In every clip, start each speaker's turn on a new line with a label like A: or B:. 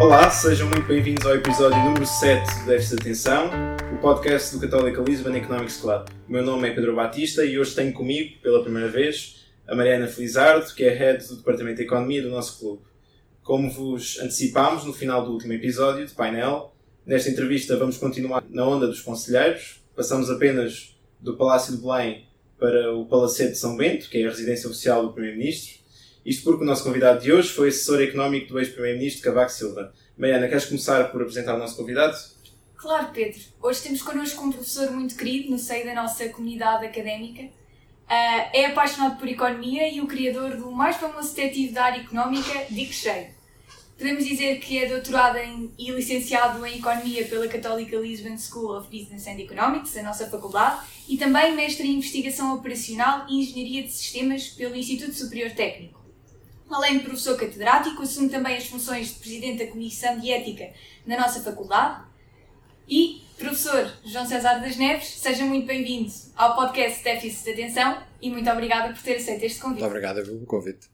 A: Olá, sejam muito bem-vindos ao episódio número 7 do Déficit de Atenção, o podcast do Católica Lisbon Economics Club. O meu nome é Pedro Batista e hoje tenho comigo, pela primeira vez, a Mariana Felizardo, que é Head do Departamento de Economia do nosso clube. Como vos antecipámos no final do último episódio de painel, nesta entrevista vamos continuar na onda dos conselheiros. Passamos apenas do Palácio de Belém para o Palacete de São Bento, que é a residência oficial do Primeiro-Ministro. Isto porque o nosso convidado de hoje foi assessor económico do ex-Primeiro-Ministro Cavaco Silva. Mariana, queres começar por apresentar o nosso convidado?
B: Claro, Pedro. Hoje temos connosco um professor muito querido no seio da nossa comunidade académica. Uh, é apaixonado por economia e o criador do mais famoso detetive da área económica, Dick Cheio. Podemos dizer que é doutorado em, e licenciado em Economia pela Católica Lisbon School of Business and Economics, a nossa faculdade, e também mestre em Investigação Operacional e Engenharia de Sistemas pelo Instituto Superior Técnico. Além de professor catedrático, assume também as funções de Presidente da Comissão de Ética na nossa faculdade. E, professor João César das Neves, seja muito bem-vindo ao podcast Déficit de Atenção e muito obrigada por ter aceito este convite.
C: Muito obrigado pelo convite.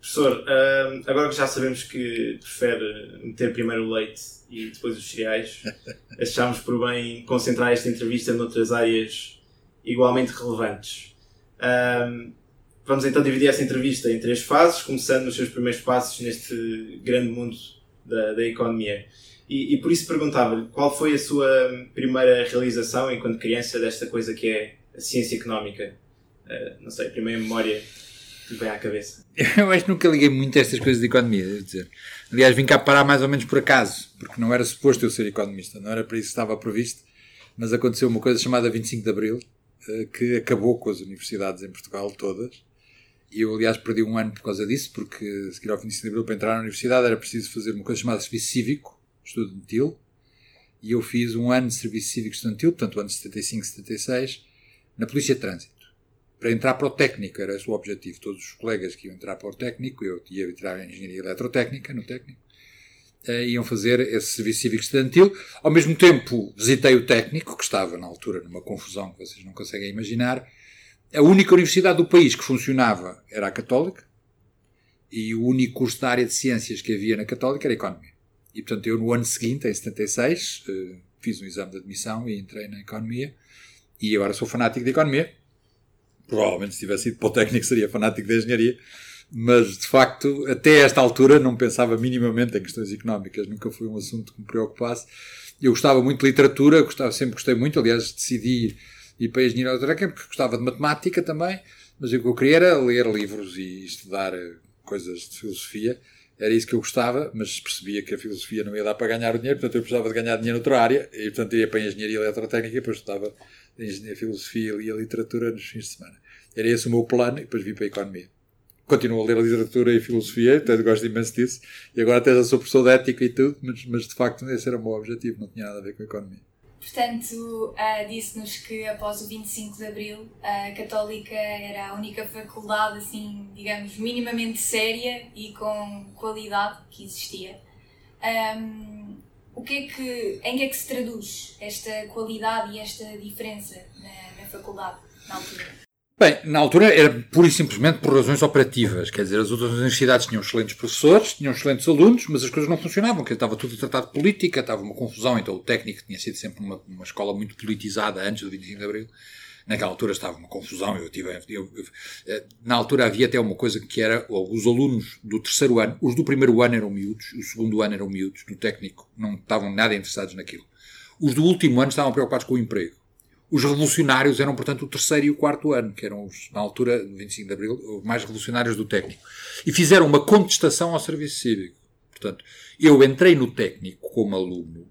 A: Professor, agora que já sabemos que prefere meter primeiro o leite e depois os cereais, achámos por bem concentrar esta entrevista noutras áreas igualmente relevantes. Vamos então dividir essa entrevista em três fases, começando nos seus primeiros passos neste grande mundo da, da economia. E, e, por isso perguntava-lhe qual foi a sua primeira realização enquanto criança desta coisa que é a ciência económica? Uh, não sei, a primeira memória que vem à cabeça?
C: Eu acho que nunca liguei muito a estas coisas de economia, devo dizer. Aliás, vim cá parar mais ou menos por acaso, porque não era suposto eu ser economista, não era para isso que estava previsto, mas aconteceu uma coisa chamada 25 de Abril, eh, que acabou com as universidades em Portugal todas. E eu, aliás, perdi um ano por causa disso, porque a seguir ao 25 de Abril, para entrar na universidade, era preciso fazer uma coisa chamada Serviço Cívico, estudantil, e eu fiz um ano de Serviço Cívico Estudantil, portanto, o ano de 75, 76, na Polícia de Trânsito para entrar para o técnico, era esse o objetivo. Todos os colegas que iam entrar para o técnico, eu ia entrar em engenharia eletrotécnica, no técnico, uh, iam fazer esse serviço cívico estudantil. Ao mesmo tempo, visitei o técnico, que estava na altura numa confusão que vocês não conseguem imaginar. A única universidade do país que funcionava era a Católica, e o único curso da área de ciências que havia na Católica era Economia. E, portanto, eu no ano seguinte, em 76, uh, eh, fiz um exame de admissão e entrei na Economia, e agora sou fanático de Economia, provavelmente se tivesse ido para o técnico seria fanático de engenharia, mas de facto, até esta altura não pensava minimamente em questões económicas, nunca foi um assunto que me preocupasse. Eu gostava muito de literatura, gostava, sempre gostei muito, aliás, decidi ir para engenharia eletrónica porque gostava de matemática também, mas o que eu queria era ler livros e estudar coisas de filosofia. Era isso que eu gostava, mas percebia que a filosofia não ia dar para ganhar dinheiro, portanto eu precisava de ganhar dinheiro noutra área, e portanto ia para a engenharia eletrotécnica e depois estudava a filosofia e a literatura nos fins de semana. Era esse o meu plano e depois vim para a economia. Continuo a ler literatura e filosofia, até gosto imenso disso, e agora até já sou professor de ética e tudo, mas, mas de facto esse era o meu objetivo, não tinha nada a ver com a economia.
B: Portanto, uh, disse-nos que após o 25 de Abril, a Católica era a única faculdade, assim, digamos, minimamente séria e com qualidade que existia. Um, o que é que, em que é que se traduz esta qualidade e esta diferença na, na faculdade, na altura?
C: Bem, na altura era pura e simplesmente por razões operativas. Quer dizer, as outras universidades tinham excelentes professores, tinham excelentes alunos, mas as coisas não funcionavam, porque estava tudo tratado de política, estava uma confusão, então o técnico tinha sido sempre uma, uma escola muito politizada antes do 25 de Abril. Naquela altura estava uma confusão, eu tive, eu, eu, eh, na altura havia até uma coisa que era, os alunos do terceiro ano, os do primeiro ano eram miúdos, o segundo ano eram miúdos, do técnico não estavam nada interessados naquilo. Os do último ano estavam preocupados com o emprego. Os revolucionários eram, portanto, o terceiro e o quarto ano, que eram, os, na altura, do 25 de Abril, os mais revolucionários do técnico. E fizeram uma contestação ao serviço cívico. Portanto, eu entrei no técnico como aluno,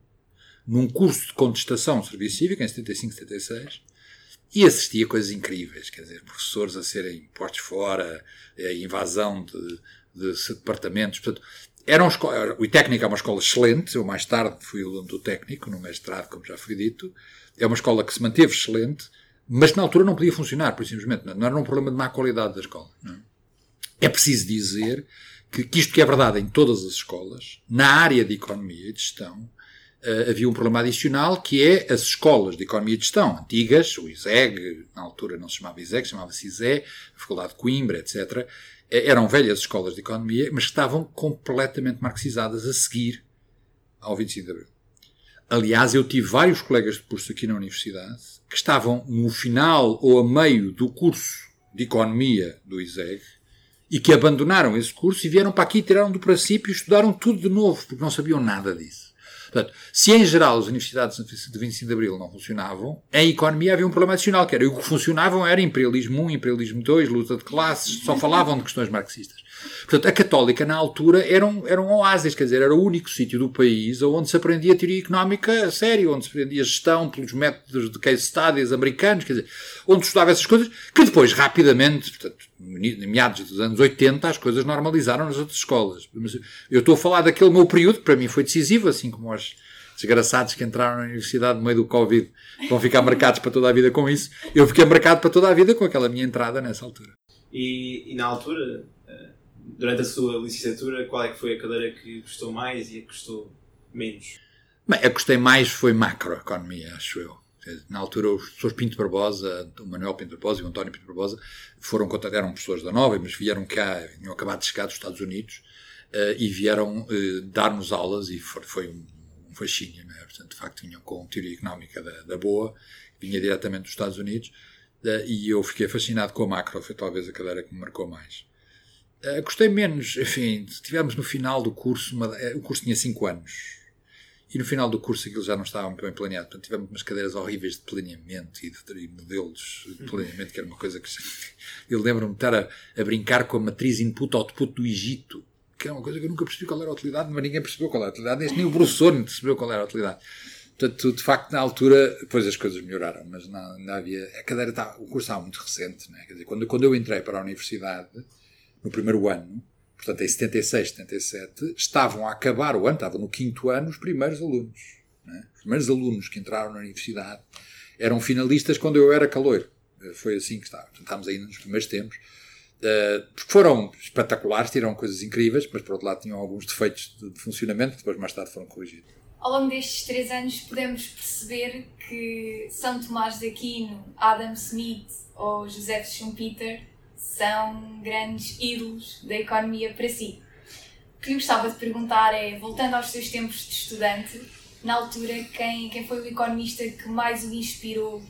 C: num curso de contestação ao serviço cívico, em 75, 76, e assisti a coisas incríveis, quer dizer, professores a serem postos fora, a invasão de, de departamentos. Portanto, era um o técnico é uma escola excelente, eu mais tarde fui aluno do técnico, no mestrado, como já foi dito, é uma escola que se manteve excelente, mas na altura não podia funcionar, por simplesmente. Não era um problema de má qualidade da escola. É? é preciso dizer que, que, isto que é verdade em todas as escolas, na área de economia e de gestão, uh, havia um problema adicional que é as escolas de economia e de gestão antigas, o ISEG, na altura não se chamava ISEG, chamava-se ISE, a Faculdade de Coimbra, etc., eh, eram velhas escolas de economia, mas estavam completamente marxizadas a seguir ao 25 de Abril. Aliás, eu tive vários colegas de curso aqui na universidade que estavam no final ou a meio do curso de Economia do ISEG e que abandonaram esse curso e vieram para aqui, tiraram do princípio e estudaram tudo de novo, porque não sabiam nada disso. Portanto, se em geral as universidades de 25 de Abril não funcionavam, em economia havia um problema adicional, que era o que funcionavam era imperialismo 1, imperialismo 2, luta de classes, só falavam de questões marxistas. Portanto, a católica, na altura, era um, era um oásis, quer dizer, era o único sítio do país onde se aprendia teoria económica a sério, onde se aprendia gestão pelos métodos de case studies americanos, quer dizer, onde estudava essas coisas, que depois, rapidamente, portanto, meados dos anos 80, as coisas normalizaram nas outras escolas. Eu estou a falar daquele meu período, que para mim foi decisivo, assim como os desgraçados que entraram na universidade no meio do Covid vão ficar marcados para toda a vida com isso. Eu fiquei marcado para toda a vida com aquela minha entrada nessa altura.
A: E, e na altura, durante a sua licenciatura, qual é que foi a cadeira que gostou mais e a que gostou menos?
C: Bem, a que gostei mais foi macroeconomia, acho eu. Na altura, os professores Pinto Barbosa, o Manuel Pinto Barbosa e o António Pinto Barbosa foram, eram pessoas da Nova, mas vieram cá, tinham acabado de chegar dos Estados Unidos uh, e vieram uh, dar-nos aulas e foi, um, um fascínio, né? Portanto, de facto, vinham com teoria económica da, da boa, vinha diretamente dos Estados Unidos uh, e eu fiquei fascinado com a macro, foi talvez a cadeira que me marcou mais. Uh, gostei menos, enfim, tivemos no final do curso, uma, eh, o curso tinha 5 anos, e no final do curso aquilo já não estava muito bem planeado, portanto tivemos umas cadeiras horríveis de planeamento e de, de modelos de planeamento, que era uma coisa que eu lembro-me de estar a, a, brincar com a matriz input-output do Egito, que é uma coisa que eu nunca percebi qual era a utilidade, mas ninguém percebeu qual era a utilidade, nem o professor percebeu qual era a utilidade. Portanto, de facto, na altura, depois as coisas melhoraram, mas não, não havia. A cadeira estava, o curso estava muito recente, né? Quer dizer, quando, quando eu entrei para a universidade, no primeiro ano, portanto em 76, 77, estavam a acabar o ano, estavam no quinto ano, os primeiros alunos. É? Os primeiros alunos que entraram na universidade eram finalistas quando eu era caloiro. Eh, foi assim que estava. Portanto, estávamos ainda nos primeiros tempos. Uh, foram espetaculares, tiveram coisas incríveis, mas por outro lado tinham alguns defeitos de, de funcionamento que depois mais tarde foram corrigidos.
B: Ao longo destes três anos podemos perceber que São Tomás de Aquino, Adam Smith ou José Schumpeter são grandes ídolos da economia para si. O que eu gostava de perguntar é, voltando aos seus tempos de estudante, na altura, quem, quem foi o economista que mais o inspirou,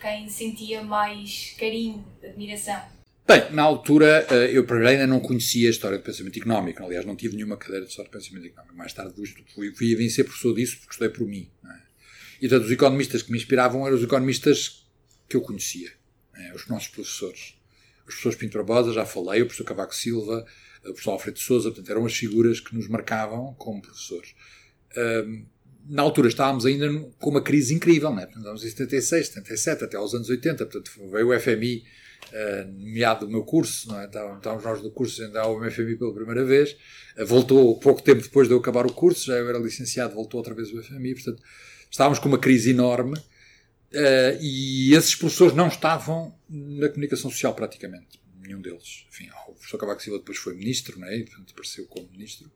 B: quem sentia mais carinho, admiração?
C: Bem, na altura, eh, eu para ainda não conhecia a história do pensamento económico. Aliás, não tive nenhuma cadeira de história do pensamento económico. Mais tarde fui, fui a vencer professor disso porque estudei por mim. É? E, portanto, os economistas que me inspiravam eram os economistas que eu conhecia. É? Os nossos professores os professores Pinto Barbosa, já falei, o professor Cavaco Silva, o professor Alfredo Souza, portanto, eram as figuras que nos marcavam como professores. Um, na altura estávamos ainda com uma crise incrível, né? estávamos em 76, 77, até aos anos 80, portanto, veio o FMI, uh, meado do meu curso, não é? estávamos nós no curso ainda ao FMI pela primeira vez, uh, voltou pouco tempo depois de eu acabar o curso, já eu era licenciado, voltou outra vez o FMI, portanto, estávamos com uma crise enorme, Uh, e esses professores não estavam na comunicação social praticamente, nenhum deles. Enfim, o professor Cavaco Silva depois foi ministro, né, e portanto apareceu como ministro.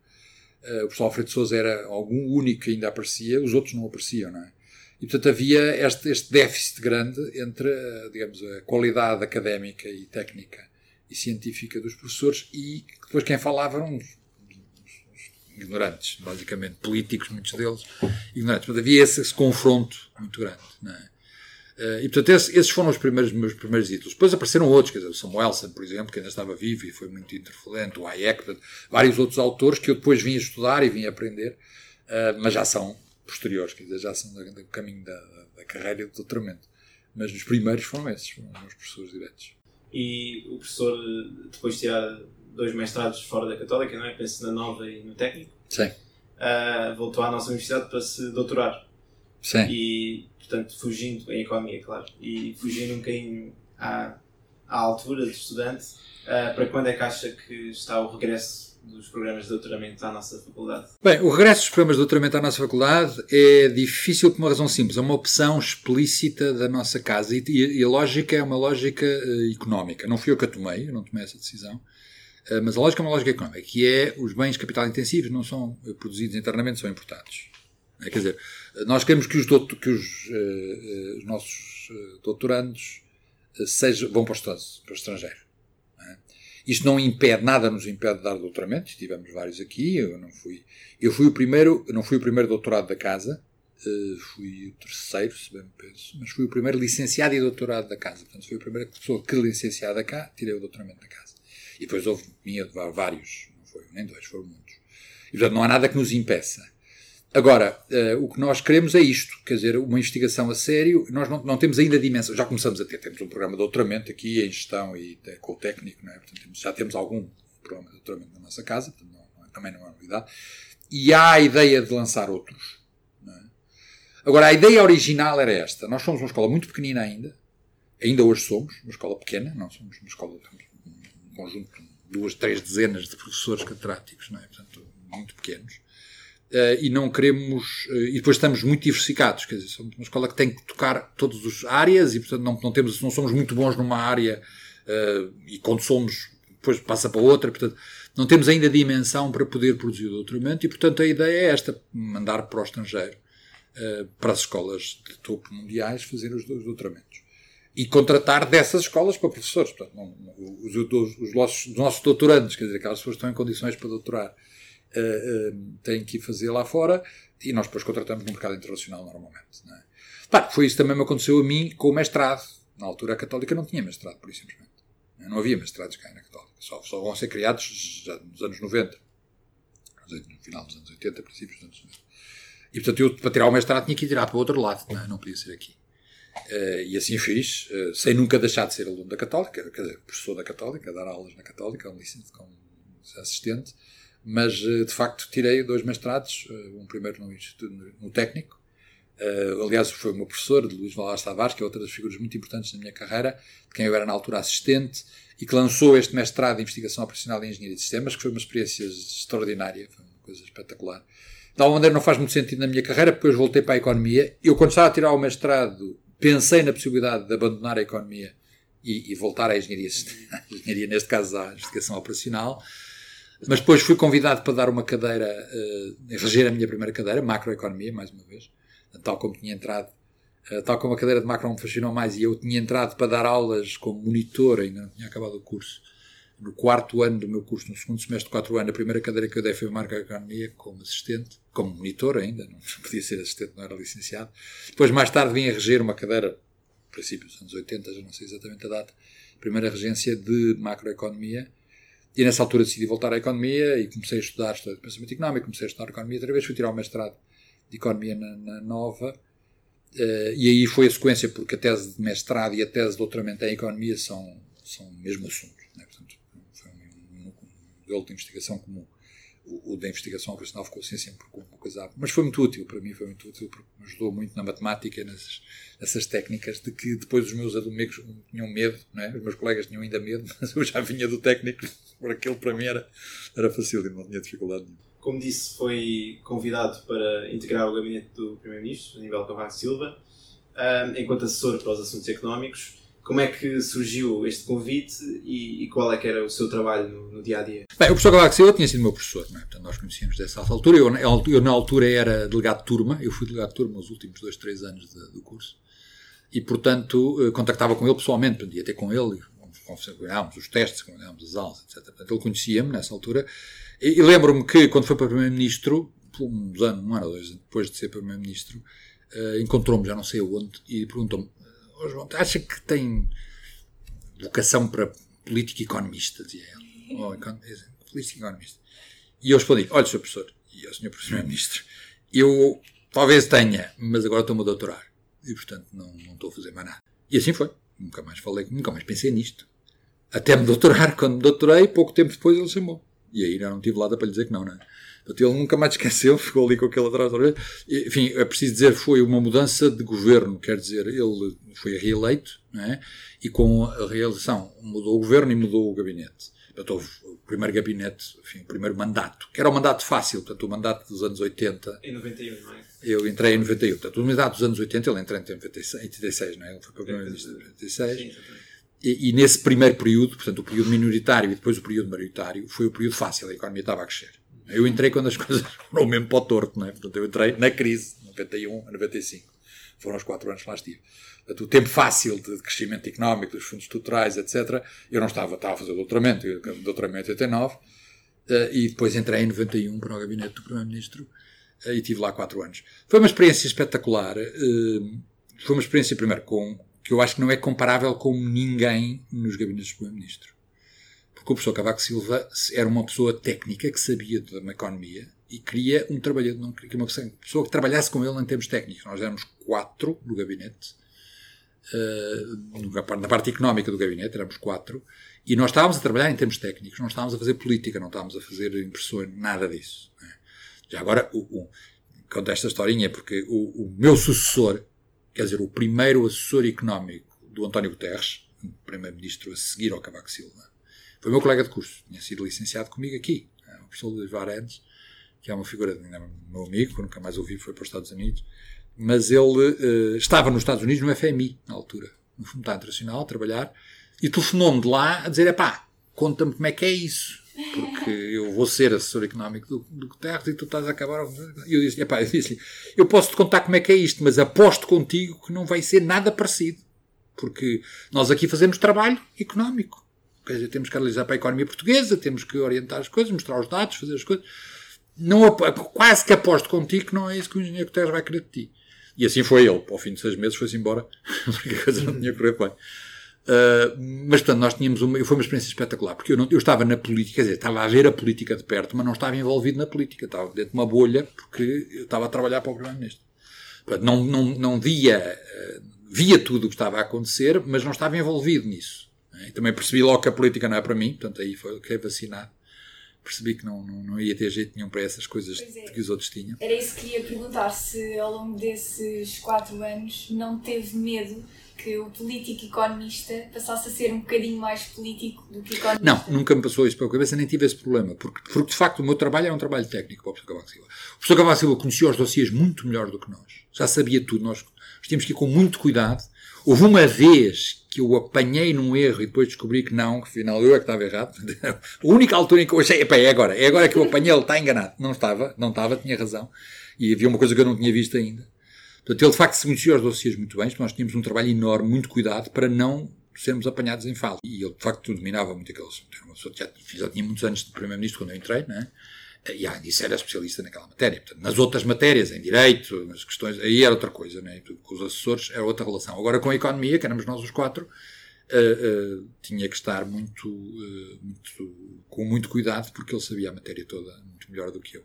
C: Uh, o professor Alfredo Souza era algum único que ainda aparecia, os outros não apareciam, não é? E portanto havia este, este déficit grande entre, digamos, a qualidade académica e técnica e científica dos professores e depois quem falava eram uns ignorantes, basicamente políticos, muitos deles ignorantes. Mas havia esse, esse confronto muito grande, não é? Uh, e portanto, esse, esses foram os primeiros meus primeiros ídolos. Depois apareceram outros, quer dizer, o Samuelson, por exemplo, que ainda estava vivo e foi muito interferente, o Hayek, portanto, vários outros autores que eu depois vim estudar e vim aprender, uh, mas já são posteriores, quer dizer, já são do, do caminho da, da, carreira e do doutoramento. Mas os primeiros foram esses, foram os professores diretos.
A: E o professor, depois de tirar dois mestrados fora da Católica, não é? Penso na Nova e no Técnico.
C: Sim.
A: Uh, voltou à nossa universidade para se doutorar.
C: Sim.
A: E portanto, fugindo em economia, claro, e fugindo um bocadinho à, à altura de estudante, uh, para quando é que acha que está o regresso dos programas de doutoramento à nossa faculdade?
C: Bem, o regresso dos programas de doutoramento à nossa faculdade é difícil por uma razão simples. É uma opção explícita da nossa casa e, e a lógica é uma lógica uh, económica. Não fui eu que a tomei, eu não tomei essa decisão. Uh, mas a lógica é uma lógica económica, que é os bens capital intensivos não são produzidos internamente, são importados. É, quer dizer, nós queremos que os, doutor, que os, uh, os nossos uh, doutorandos sejam, vão para o, estrangeiro. É? Isto não impede, nada nos impede de dar doutoramentos, tivemos vários aqui, eu não fui, eu fui o primeiro, não fui o primeiro doutorado da casa, fui o terceiro, se bem me penso, mas fui o primeiro licenciado e doutorado da casa, portanto fui a primeira pessoa que licenciada cá, tirei o doutoramento da casa. E depois houve, minha, vários, não foi nem dois, foram muitos. E portanto não há nada que nos impeça. Agora, uh, o que nós queremos é isto, quer dizer, uma investigação a sério. Nós não, não temos ainda dimensão, já começamos a ter, temos um programa de doutoramento aqui em gestão e com o técnico, é? Portanto, temos, já temos algum programa de doutoramento na nossa casa, não, também não é novidade. E há a ideia de lançar outros. É? Agora, a ideia original era esta. Nós somos uma escola muito pequenina ainda, ainda hoje somos, uma escola pequena, não somos uma escola, um conjunto de duas, três dezenas de professores catedráticos, não é? Portanto, muito pequenos Uh, e não queremos. Uh, e depois estamos muito diversificados, quer dizer, somos uma escola que tem que tocar todas as áreas e, portanto, não, não, temos, não somos muito bons numa área uh, e quando somos, depois passa para outra, portanto, não temos ainda dimensão para poder produzir o doutoramento e, portanto, a ideia é esta: mandar para o estrangeiro, para as escolas de topo mundiais, fazer os, os doutoramentos. E contratar dessas escolas para professores, portanto, não, os, os, os, nossos, os nossos doutorandos, quer dizer, aquelas pessoas que estão em condições para doutorar uh, uh, têm que fazer lá fora e nós depois contratamos no mercado internacional normalmente. É? Foi isso também me aconteceu a mim com o mestrado. Na altura a Católica não tinha mestrado, por isso simplesmente. Não havia mestrados cá na Católica. Só, só vão ser criados já nos anos 90. No final dos anos 80, princípios dos anos 90. E portanto eu, para tirar o mestrado, tinha que ir tirar para o outro lado. Não, é? não podia ser aqui. Uh, e assim fiz, uh, sem nunca deixar de ser aluno da Católica, quer dizer, professor da Católica, dar aulas na Católica, como, como assistente, mas eh, de facto tirei dois mestrados, eh, um primeiro no, no técnico, Uh, aliás, foi o meu professor, de Luís Valares Tavares, que é outra das figuras muito importantes na minha carreira, de quem eu era na altura assistente, e que lançou este mestrado de Investigação Operacional em Engenharia de Sistemas, que foi uma experiência extraordinária, foi uma coisa espetacular. De alguma maneira não faz muito sentido na minha carreira, depois voltei para a economia. Eu, quando estava a tirar o mestrado, pensei na possibilidade de abandonar a economia e, e voltar à engenharia, engenharia, neste caso à investigação operacional. Mas depois fui convidado para dar uma cadeira, uh, reger a minha primeira cadeira, macroeconomia, mais uma vez, tal como tinha entrado, uh, tal como a cadeira de macro me fascinou mais e eu tinha entrado para dar aulas como monitor, ainda não tinha acabado o curso, no quarto ano do meu curso, no segundo semestre de quatro anos, a primeira cadeira que eu dei foi macroeconomia como assistente, como monitor ainda, não podia ser assistente, não era licenciado. Depois, mais tarde, vim a reger uma cadeira, princípios dos anos 80, já não sei exatamente a data, primeira regência de macroeconomia, e nessa altura decidi voltar à economia e comecei a estudar história de pensamento económico, comecei a estudar economia outra vez, fui tirar o mestrado de economia na, na Nova. Uh, e aí foi a sequência, porque a tese de mestrado e a tese de doutoramento em economia são, são o mesmo assunto. Né? Portanto, foi um, um, um modelo de investigação comum o, o da investigação operacional ficou assim sempre como uma coisa. Mas foi muito útil, para mim foi muito útil, porque me ajudou muito na matemática, nessas, nessas técnicas, de que depois os meus amigos tinham medo, não é? os meus colegas tinham ainda medo, mas eu já vinha do técnico, por aquilo para mim era, era fácil e não tinha dificuldade nenhuma.
A: Como disse, foi convidado para integrar o gabinete do Primeiro-Ministro, Aníbal Cavaco Silva, enquanto assessor para os assuntos económicos. Como é que surgiu este convite e, e qual é que era o seu trabalho no, no dia a dia?
C: Bem, o professor Cavaco Silva tinha sido meu professor, não é? Portanto, nós conhecíamos dessa altura. Eu, eu, na altura, era delegado de turma, eu fui delegado de turma nos últimos dois, três anos de, do curso, e, portanto, eh, contactava com ele pessoalmente, ia ter com ele, combinámos os testes, combinámos as aulas, etc. Portanto, ele conhecia-me nessa altura, e, e lembro-me que, quando foi para Primeiro-Ministro, uns anos, um ano ou dois depois de ser Primeiro-Ministro, uh, encontrou-me, já não sei onde, e perguntou-me oh, acha que tem vocação para político economista? Dizia ele. Oh, político economista. E eu respondi: olha, Sr. Professor, e ao Sr. Primeiro-Ministro, eu talvez tenha, mas agora estou-me a doutorar. E, portanto, não, não estou a fazer mais nada. E assim foi. Nunca mais falei, nunca mais pensei nisto. Até me doutorar. Quando me doutorei, pouco tempo depois ele chamou. E aí não tive lado para lhe dizer que não, não é? Ele nunca mais esqueceu, ficou ali com aquele vez. Enfim, é preciso dizer, foi uma mudança de governo, quer dizer, ele foi reeleito, é? e com a reeleição mudou o governo e mudou o gabinete. Portanto, houve o primeiro gabinete, enfim, o primeiro mandato, que era um mandato fácil, portanto, o mandato dos anos 80.
A: Em 91, não é?
C: Eu entrei em 91. Portanto, o mandato dos anos 80, ele entrou em 96, 86, não é? Ele foi para o primeiro-ministro em 96. Sim, e, e, nesse primeiro período, portanto, o período minoritário e depois o período maioritário, foi o período fácil, a economia estava a crescer. Eu entrei quando as coisas foram mesmo para o torto, não é? Portanto, eu entrei na crise, 91 a 95. Foram os quatro anos que lá estive. Portanto, o tempo fácil de crescimento económico, dos fundos estruturais, etc., eu não estava, estava a fazer doutoramento, eu doutoramento em 89, eh, e depois entrei em 91 para o gabinete do Primeiro-Ministro eh, e tive lá quatro anos. Foi uma experiência espetacular. Eh, foi uma experiência, primeiro, com, que eu acho que não é comparável com ninguém nos gabinetes do Primeiro-Ministro. Porque o professor Cavaco Silva era uma pessoa técnica que sabia de uma economia e queria um trabalhador, queria uma pessoa que trabalhasse com ele em termos técnicos. Nós éramos quatro no gabinete uh, na parte económica do gabinete, éramos quatro, e nós estávamos a trabalhar em termos técnicos, não estávamos a fazer política, não estávamos a fazer impressões, nada disso. Né? Já agora, o, o, conto esta historinha porque o, o, meu sucessor, quer dizer, o primeiro assessor económico do António Guterres, primeiro-ministro a seguir ao Cavaco Silva, foi meu colega de curso, tinha sido licenciado comigo aqui, o professor Luís Varendes, que é uma figura, meu amigo, que nunca mais ouvi, foi para os Estados Unidos, mas ele uh, estava nos Estados Unidos no FMI, na altura, no Fundo Internacional, a trabalhar, e telefonou-me de lá a dizer: pá, conta-me como é que é isso. Porque eu vou ser assessor económico do, do Guterres e tu estás a acabar. E eu disse: epá, eu disse eu posso te contar como é que é isto, mas aposto contigo que não vai ser nada parecido. Porque nós aqui fazemos trabalho económico. Quer dizer, temos que analisar para a economia portuguesa, temos que orientar as coisas, mostrar os dados, fazer as coisas. Não, quase que aposto contigo que não é isso que o engenheiro Guterres vai querer de ti. E assim foi ele. Ao fim de seis meses foi-se embora, porque a coisa não tinha correr bem. Uh, mas, portanto, nós tínhamos uma. Foi uma experiência espetacular, porque eu, não, eu estava na política, quer dizer, estava a ver a política de perto, mas não estava envolvido na política. Estava dentro de uma bolha, porque eu estava a trabalhar para o Primeiro-Ministro. Não, não, não via. Uh, via tudo o que estava a acontecer, mas não estava envolvido nisso. E também percebi logo que a política não é para mim, portanto, aí foi que é vacinado percebi que não, não, não ia ter jeito nenhum para essas coisas é. que os outros tinham.
B: Era isso que queria perguntar, se ao longo desses quatro anos não teve medo que o político economista passasse a ser um bocadinho mais político do que economista?
C: Não, nunca me passou isso pela cabeça, nem tive esse problema, porque, porque de facto o meu trabalho era um trabalho técnico para o professor Cavaco Silva. O professor Cavaco Silva conhecia os dossiês muito melhor do que nós, já sabia tudo, nós, nós tínhamos que ir com muito cuidado. Houve uma vez que eu apanhei num erro e depois descobri que não, que afinal eu é que estava errado. a única altura em que eu achei, é agora, é agora que eu apanhei, ele está enganado. Não estava, não estava, tinha razão. E havia uma coisa que eu não tinha visto ainda. Portanto, ele de facto se conhecia os dossiês muito bem, nós tínhamos um trabalho enorme, muito cuidado, para não sermos apanhados em falta. E ele de facto dominava muito aqueles. Já, já tinha muitos anos de Primeiro-Ministro quando eu entrei, não é? E além disso era especialista naquela matéria. Portanto, nas outras matérias, em direito, nas questões, aí era outra coisa, né? com os assessores era outra relação. Agora com a economia, que éramos nós os quatro, uh, uh, tinha que estar muito, uh, muito, com muito cuidado, porque ele sabia a matéria toda muito melhor do que eu.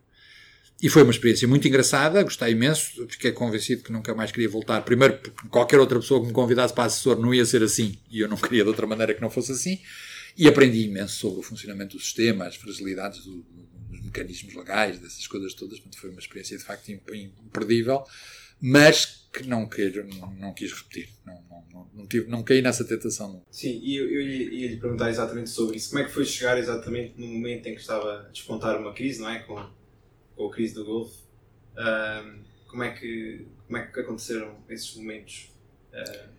C: E foi uma experiência muito engraçada, gostei imenso, fiquei convencido que nunca mais queria voltar. Primeiro, porque qualquer outra pessoa que me convidasse para assessor não ia ser assim, e eu não queria de outra maneira que não fosse assim. E aprendi imenso sobre o funcionamento do sistema, as fragilidades do, mecanismos legais, dessas coisas todas. Portanto, foi uma experiência de facto imperdível, mas que não, quero, não, não quis repetir. Não, não, não, tive, não caí nessa tentação.
A: Sim, e eu, eu ia lhe perguntar exatamente sobre isso. Como é que foi chegar exatamente no momento em que estava a despontar uma crise, não é? Com, com a crise do Golfo. Um, como, é que, como é que aconteceram esses momentos? Uh,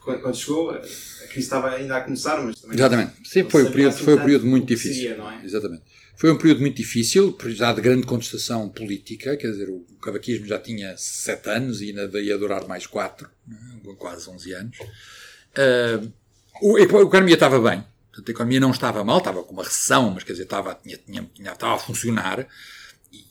A: quando, quando, chegou, a crise estava ainda a começar, mas também.
C: Exatamente. Sim, foi, um período, foi um período muito difícil. Seria, não é? Exatamente. Foi um período muito difícil, já de grande contestação política, quer dizer, o cavaquismo já tinha sete anos e ainda ia durar mais quatro, né, quase 11 anos. Uh, o, a economia estava bem, portanto, a economia não estava mal, estava com uma recessão, mas quer dizer, estava, tinha, tinha, tinha, estava a funcionar.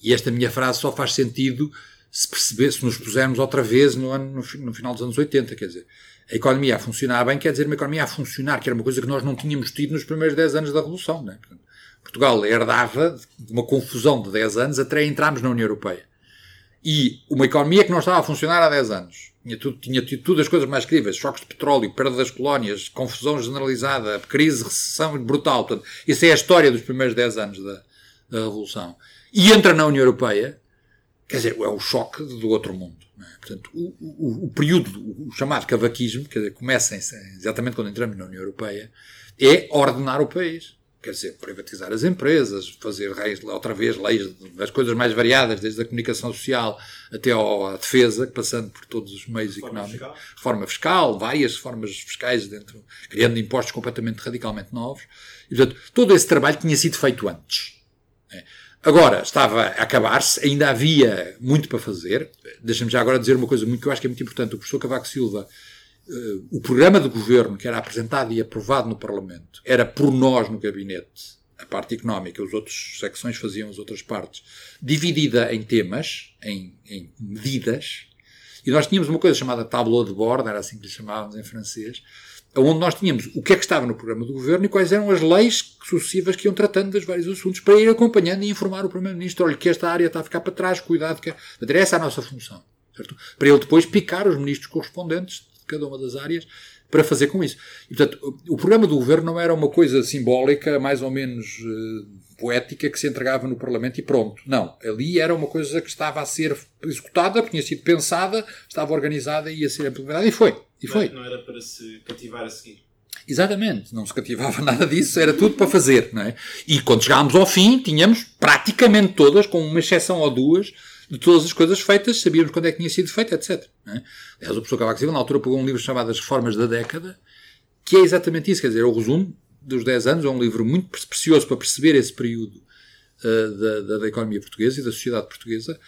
C: E esta minha frase só faz sentido se perceber, se nos pusermos outra vez no, ano, no, no final dos anos 80, quer dizer, a economia a funcionar bem quer dizer uma economia a funcionar, que era uma coisa que nós não tínhamos tido nos primeiros 10 anos da Revolução. Né? Portanto, Portugal herdava de uma confusão de 10 anos até entrarmos na União Europeia. E uma economia que não estava a funcionar há 10 anos. Tinha, tinha tido tudo as coisas mais críveis. Choques de petróleo, perda das colónias, confusão generalizada, crise, recessão brutal. Portanto, isso é a história dos primeiros 10 anos da, da Revolução. E entra na União Europeia, quer dizer, é o choque do outro mundo. É? Portanto, o, o, o, período, o chamado cavaquismo, quer dizer, começa exatamente quando entramos na União Europeia, é ordenar o país quer dizer, privatizar as empresas, fazer outra vez leis das coisas mais variadas, desde a comunicação social até à defesa, passando por todos os meios reforma económicos. Fiscal. Reforma fiscal, várias reformas fiscais dentro, criando impostos completamente radicalmente novos. E, portanto, todo esse trabalho tinha sido feito antes. É. Agora, estava a acabar-se, ainda havia muito para fazer. Deixa-me já agora dizer uma coisa muito, que eu acho que é muito importante. O professor Cavaco Silva, uh, o programa de governo que era apresentado e aprovado no Parlamento era por nós no gabinete, a parte económica, os outros secções faziam as outras partes, dividida em temas, em, em medidas, e nós tínhamos uma coisa chamada tableau de bord, era assim que lhe chamávamos em francês, onde nós tínhamos o que é que estava no programa do governo e quais eram as leis sucessivas que iam tratando dos vários assuntos para ir acompanhando e informar o primeiro-ministro, olha, que esta área está a ficar para trás, cuidado, que é essa é a nossa função, certo? Para ele depois picar os ministros correspondentes de cada uma das áreas para fazer com isso. E, portanto, o programa do governo não era uma coisa simbólica, mais ou menos uh, poética, que se entregava no Parlamento e pronto. Não. Ali era uma coisa que estava a ser executada, tinha sido pensada, estava organizada e ia ser implementada e foi. E foi.
A: Não, não era para se cativar a seguir.
C: Exatamente, não se cativava nada disso, era tudo para fazer, não é? E quando chegámos ao fim, tínhamos praticamente todas, com uma exceção ou duas, de todas as coisas feitas, sabíamos quando é que tinha sido feita, etc. É? Aliás, o professor Cavaco Silva, na altura, pegou um livro chamado As Reformas da Década, que é exatamente isso, quer dizer, é o resumo dos 10 anos, é um livro muito precioso para perceber esse período uh, da, da, da, economia portuguesa e da sociedade portuguesa,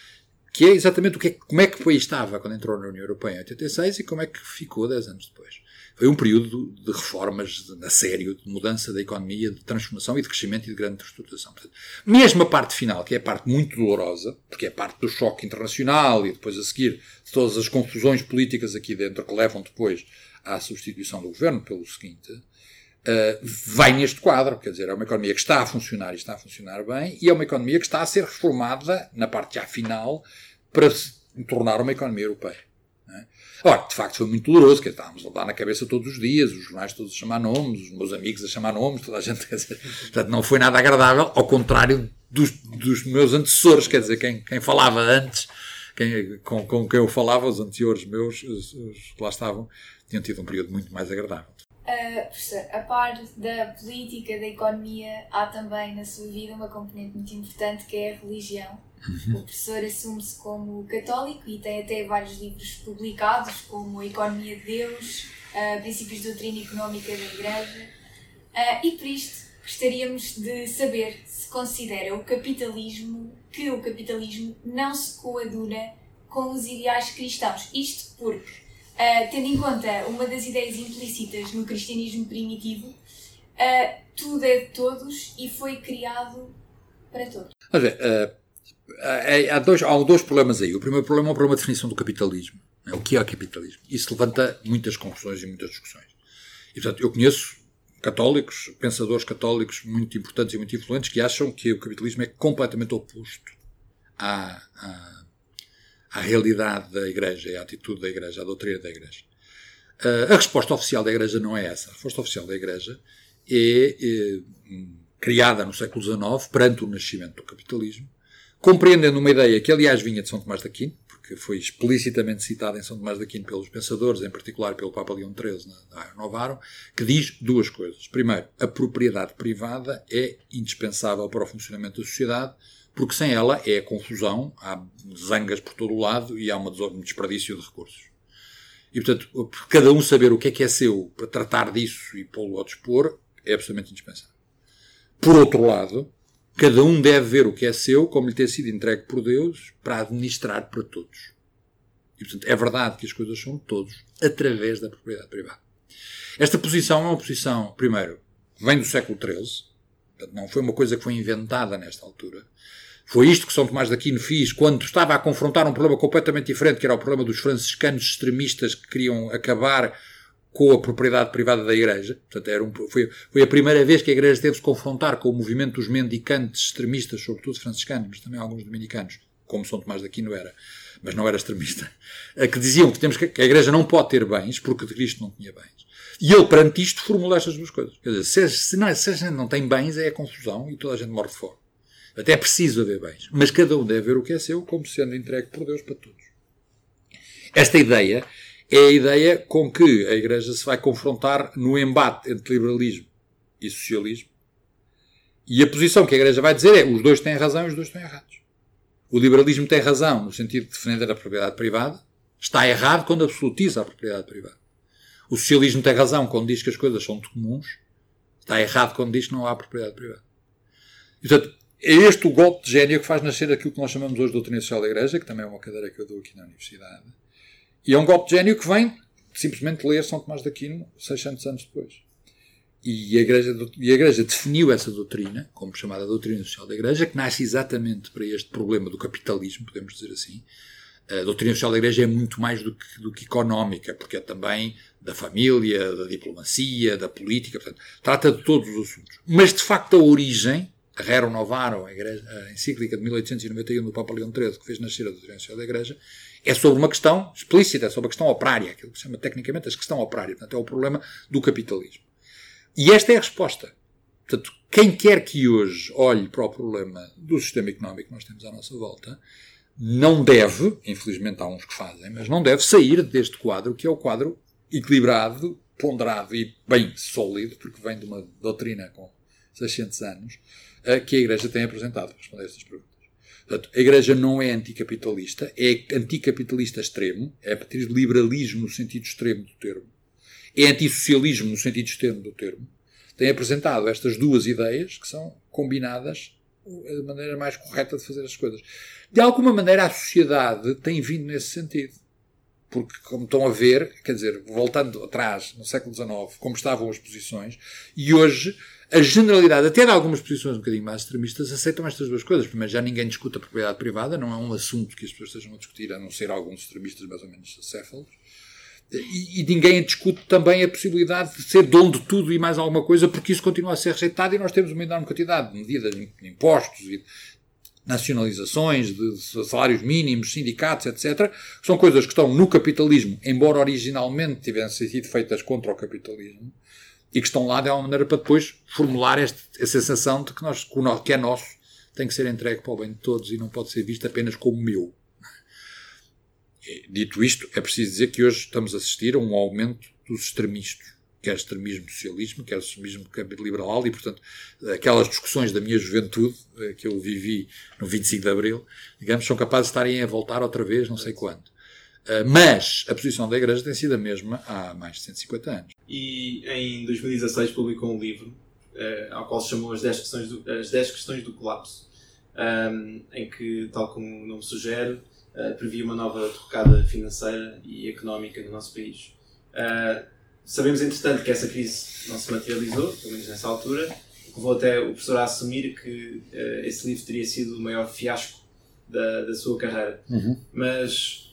C: que é exatamente o que é, como é que o país estava quando entrou na União Europeia em 86 e como é que ficou 10 anos depois. Foi um período de reformas a sério, de mudança da economia, de transformação e de crescimento e de grande reestruturação. Portanto, mesmo a parte final, que é a parte muito dolorosa, porque é a parte do choque internacional e depois a seguir de todas as confusões políticas aqui dentro que levam depois à substituição do governo pelo seguinte, uh, vai neste quadro. Quer dizer, é uma economia que está a funcionar e está a funcionar bem e é uma economia que está a ser reformada na parte já final para se tornar uma economia europeia. Ora, de facto foi muito doloroso, que estávamos a dar na cabeça todos os dias, os jornais todos a chamar nomes, os meus amigos a chamar nomes, toda a gente, portanto não foi nada agradável, ao contrário dos, dos meus antecessores, quer dizer, quem, quem falava antes, quem, com, com quem eu falava, os anteriores meus, os, os que lá estavam, tinham tido um período muito mais agradável.
B: Uh, professor, a par da política, da economia, há também na sua vida uma componente muito importante que é a religião. Uhum. O professor assume-se como católico e tem até vários livros publicados, como A Economia de Deus, uh, Princípios de Doutrina Económica da Igreja. Uh, e por isto, gostaríamos de saber se considera o capitalismo, que o capitalismo não se coaduna com os ideais cristãos. Isto porque uh, tendo em conta uma das ideias implícitas no cristianismo primitivo, uh, tudo é de todos e foi criado para todos.
C: Olha, uh, há, dois, há dois problemas aí. O primeiro problema é o problema de definição do capitalismo. Né? O que é o capitalismo? Isso levanta muitas confusões e muitas discussões. E, portanto, eu conheço católicos, pensadores católicos muito importantes e muito influentes que acham que o capitalismo é completamente oposto à, à à realidade da Igreja, à atitude da Igreja, à doutrina da Igreja. Uh, a resposta oficial da Igreja não é essa. A resposta oficial da Igreja é, é criada no século XIX, perante o nascimento do capitalismo, compreendendo uma ideia que, aliás, vinha de São Tomás de Aquino, porque foi explicitamente citada em São Tomás de Aquino pelos pensadores, em particular pelo Papa Leão XIII, na Renovaram, que diz duas coisas. Primeiro, a propriedade privada é indispensável para o funcionamento da sociedade, porque sem ela é confusão, há zangas por todo o lado e há um desperdício de recursos. E, portanto, cada um saber o que é que é seu para tratar disso e pô-lo ao dispor é absolutamente indispensável. Por outro lado, cada um deve ver o que é seu como lhe tem sido entregue por Deus para administrar para todos. E, portanto, é verdade que as coisas são de todos através da propriedade privada. Esta posição é uma posição, primeiro, vem do século XIII, portanto, não foi uma coisa que foi inventada nesta altura. Foi isto que São Tomás de Aquino fez quando estava a confrontar um problema completamente diferente, que era o problema dos franciscanos extremistas que queriam acabar com a propriedade privada da Igreja. Portanto, era um, foi, foi a primeira vez que a Igreja teve-se confrontar com o movimento dos mendicantes extremistas, sobretudo franciscanos, mas também alguns dominicanos, como São Tomás de Aquino era, mas não era extremista, que diziam que, temos que, que a Igreja não pode ter bens porque de Cristo não tinha bens. E ele, perante isto, formula estas duas coisas. Quer dizer, se, se, não, se a gente não tem bens, é a confusão e toda a gente morre de fome. Até é preciso haver bens. Mas cada um deve ver o que é seu como sendo entregue por Deus para todos. Esta ideia é a ideia com que a Igreja se vai confrontar no embate entre liberalismo e socialismo. E a posição que a Igreja vai dizer é os dois têm razão e os dois estão errados. O liberalismo tem razão no sentido de defender a propriedade privada, está errado quando absolutiza a propriedade privada. O socialismo tem razão quando diz que as coisas são comuns, está errado quando diz que não há propriedade privada. E, portanto, é este o golpe de gênio que faz nascer aquilo que nós chamamos hoje de doutrina social da Igreja, que também é uma cadeira que eu dou aqui na Universidade. E é um golpe de gênio que vem simplesmente ler São Tomás de Aquino 600 anos depois. E a, Igreja, e a Igreja definiu essa doutrina, como chamada doutrina social da Igreja, que nasce exatamente para este problema do capitalismo, podemos dizer assim. A doutrina social da Igreja é muito mais do que, do que económica, porque é também da família, da diplomacia, da política, portanto, trata de todos os assuntos. Mas, de facto, a origem, a Rerum Novarum, a, igreja, a encíclica de 1891 do Papa Leão XIII, que fez nascer a doutrina social da Igreja, é sobre uma questão explícita, é sobre a questão operária, aquilo que se chama tecnicamente a questão operária, portanto, é o problema do capitalismo. E esta é a resposta. Portanto, quem quer que hoje olhe para o problema do sistema económico que nós temos à nossa volta, não deve, infelizmente há uns que fazem, mas não deve sair deste quadro, que é o quadro equilibrado, ponderado e bem sólido, porque vem de uma doutrina com 600 anos, eh, que a Igreja tem apresentado para responder a estas perguntas. Portanto, a Igreja não é anticapitalista, é anticapitalista extremo, é a partir de liberalismo no sentido extremo do termo é antissocialismo no sentido externo do termo, tem apresentado estas duas ideias que são combinadas da maneira mais correta de fazer as coisas. De alguma maneira, a sociedade tem vindo nesse sentido. Porque, como estão a ver, quer dizer, voltando atrás, no século XIX, como estavam as posições, e hoje a generalidade, até de algumas posições um bocadinho mais extremistas, aceitam estas duas coisas. Primeiro, já ninguém discute a propriedade privada, não é um assunto que as pessoas estejam a discutir, a não ser alguns extremistas mais ou menos acéfalos. E, e, ninguém discute também a possibilidade de ser dono de tudo e mais alguma coisa, porque isso continua a ser rejeitado e nós temos uma enorme quantidade de medidas de impostos e nacionalizações, de salários mínimos, sindicatos, etc., que são coisas que estão no capitalismo, embora originalmente tivessem sido feitas contra o capitalismo, e que estão lá de alguma maneira para depois formular este, a sensação de que, nós, que é nosso tem que ser entregue para o bem de todos e não pode ser visto apenas como meu. Dito isto, é preciso dizer que hoje estamos a assistir a um aumento dos extremistas, quer extremismo socialismo, quer extremismo liberal, e, portanto, aquelas discussões da minha juventude, eh, que eu vivi no 25 de Abril, digamos, são capazes de estarem a voltar outra vez, não sei quando. Eh, mas a posição da Igreja tem sido a mesma há mais de 150 anos.
A: E em 2016 publicou um livro eh, ao qual se chamou As 10 Questões do, as 10 questões do Colapso, um, em que, tal como o nome sugere, previa uma nova derrocada financeira e económica no nosso país. Uh, sabemos, entretanto, que essa crise não se materializou, pelo menos nessa altura, levou até o professor a assumir que uh, esse livro teria sido o maior fiasco da, da sua carreira.
C: Uhum.
A: Mas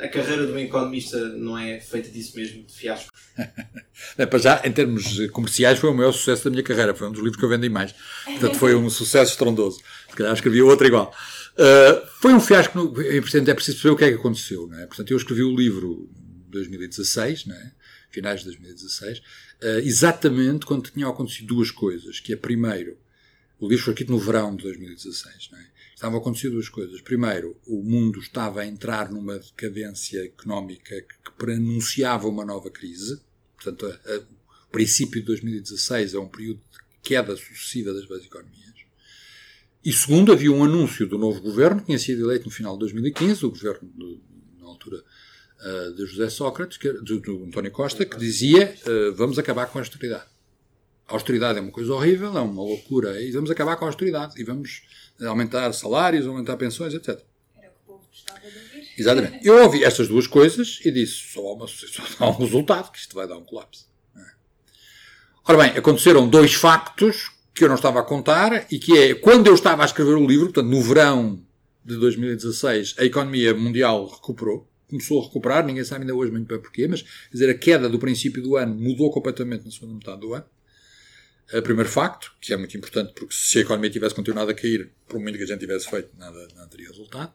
A: a carreira de um economista não é feita disso mesmo, de fiasco.
C: é, para já, em termos comerciais, foi o maior sucesso da minha carreira. Foi um dos livros que eu vendi mais. Portanto, foi um sucesso estrondoso. Se calhar escrevi outro igual. Uh, foi um fiasco, no, é preciso perceber o que é que aconteceu. Não é? Portanto, eu escrevi o livro em 2016, não é? Finais de 2016, uh, exatamente quando tinham acontecido duas coisas. Que é, primeiro, o livro foi escrito no verão de 2016, não é? Estavam a acontecer duas coisas. Primeiro, o mundo estava a entrar numa decadência económica que prenunciava uma nova crise. Portanto, a, a, o princípio de 2016 é um período de queda sucessiva das várias economias. E segundo, havia um anúncio do novo governo, que tinha sido eleito no final de 2015, o governo, na altura, uh, de José Sócrates, que, de, de António Costa, que dizia uh, vamos acabar com a austeridade. A austeridade é uma coisa horrível, é uma loucura, e vamos acabar com a austeridade, e vamos aumentar salários, aumentar pensões, etc.
B: Era o que o povo gostava de ouvir.
C: Exatamente. Eu ouvi estas duas coisas e disse, só há, uma, só há um resultado, que isto vai dar um colapso. É? Ora bem, aconteceram dois factos que eu não estava a contar e que é quando eu estava a escrever o livro, portanto, no verão de 2016, a economia mundial recuperou, começou a recuperar, ninguém sabe ainda hoje muito bem porquê, mas quer dizer, a queda do princípio do ano mudou completamente na segunda metade do ano. O primeiro facto, que é muito importante, porque se a economia tivesse continuado a cair, por muito que a gente tivesse feito, nada, nada teria resultado.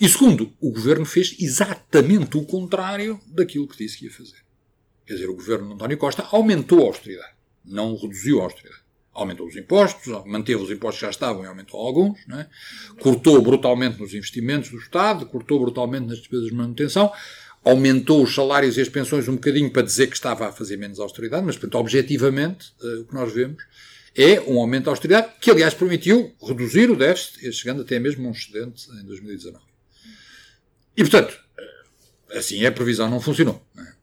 C: E segundo, o governo fez exatamente o contrário daquilo que disse que ia fazer. Quer dizer, o governo de António Costa aumentou a austeridade, não reduziu a austeridade aumentou os impostos, manteve os impostos que já estavam e aumentou alguns, é? cortou brutalmente nos investimentos do Estado, cortou brutalmente nas despesas de manutenção, aumentou os salários e as pensões um bocadinho para dizer que estava a fazer menos austeridade, mas, portanto, objetivamente, uh, o que nós vemos é um aumento da austeridade, que, aliás, permitiu reduzir o déficit, chegando até mesmo a um excedente em 2019. E, portanto, eh, assim a previsão não funcionou. Não é?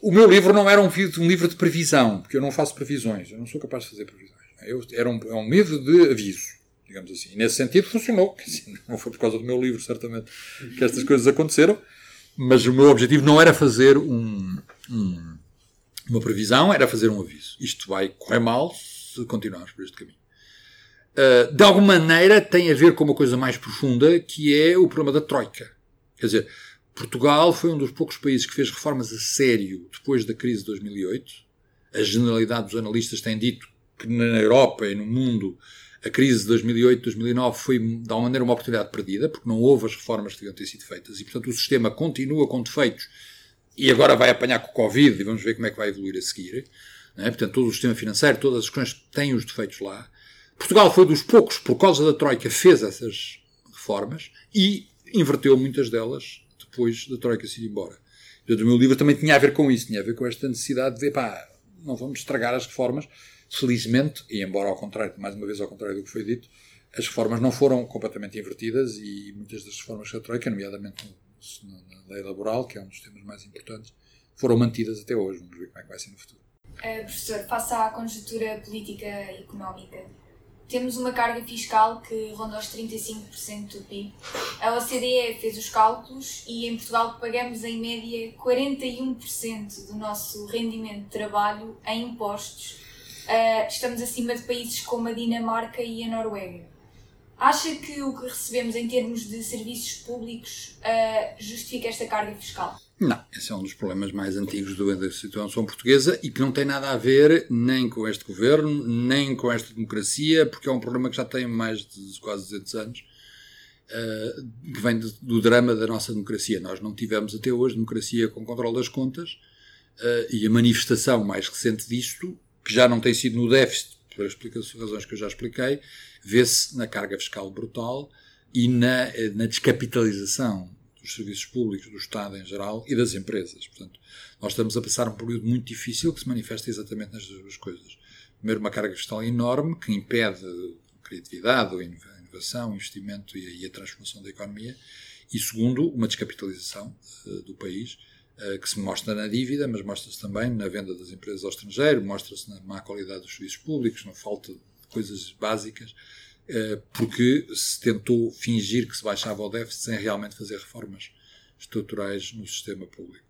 C: O meu livro não era um, um, livro de previsão, porque eu não faço previsões, eu não sou capaz de fazer previsões. Eu, era um, é um livro de aviso. digamos assim. E nesse sentido funcionou. Não foi por causa do meu livro, certamente, que estas coisas aconteceram, mas o meu objetivo não era fazer um, um, uma previsão, era fazer um aviso. Isto vai correr mal se continuarmos por este caminho. Uh, de alguma maneira tem a ver com uma coisa mais profunda, que é o problema da Troika. Quer dizer, Portugal foi um dos poucos países que fez reformas a sério depois da crise de 2008. A generalidade dos analistas tem dito que na Europa e no mundo a crise de 2008, 2009 foi, de alguma maneira, uma oportunidade perdida, porque não houve as reformas que deviam ter sido feitas e, portanto, o sistema continua com defeitos e agora vai apanhar com o Covid e vamos ver como é que vai evoluir a seguir. É? Portanto, todo o sistema financeiro, todas as questões têm os defeitos lá. Portugal foi dos poucos, por causa da Troika, fez essas reformas e inverteu muitas delas depois da Troika se ir embora. o meu livro também tinha a ver com isso, tinha a ver com esta necessidade de, pá, não vamos estragar as reformas. Felizmente, e embora ao contrário, mais uma vez ao contrário do que foi dito, as reformas não foram completamente invertidas e muitas das reformas da Troika, nomeadamente na lei laboral, que é um dos temas mais importantes, foram mantidas até hoje. Vamos ver como é que vai ser no futuro.
B: Uh, professor, face à conjuntura política e económica, temos uma carga fiscal que ronda os 35% do PIB. A OCDE fez os cálculos e em Portugal pagamos em média 41% do nosso rendimento de trabalho em impostos. Uh, estamos acima de países como a Dinamarca e a Noruega. Acha que o que recebemos em termos de serviços públicos uh, justifica esta carga fiscal?
C: Não, esse é um dos problemas mais antigos da situação portuguesa e que não tem nada a ver nem com este governo, nem com esta democracia, porque é um problema que já tem mais de quase 200 anos, uh, que vem de, do drama da nossa democracia. Nós não tivemos até hoje democracia com controle das contas uh, e a manifestação mais recente disto, que já não tem sido no déficit, pelas razões que eu já expliquei, vê-se na carga fiscal brutal e na, eh, na descapitalização dos serviços públicos, do Estado em geral e das empresas. Portanto, nós estamos a passar um período muito difícil que se manifesta exatamente nas duas coisas. Primeiro, uma carga fiscal enorme que impede a criatividade, a inovação, o investimento e a, transformação da economia. E segundo, uma descapitalização uh, do país que se mostra na dívida, mas mostra-se também na venda das empresas ao estrangeiro, mostra-se na má qualidade dos serviços públicos, na falta de coisas básicas eh, porque se tentou fingir que se baixava o déficit sem realmente fazer reformas estruturais no sistema público.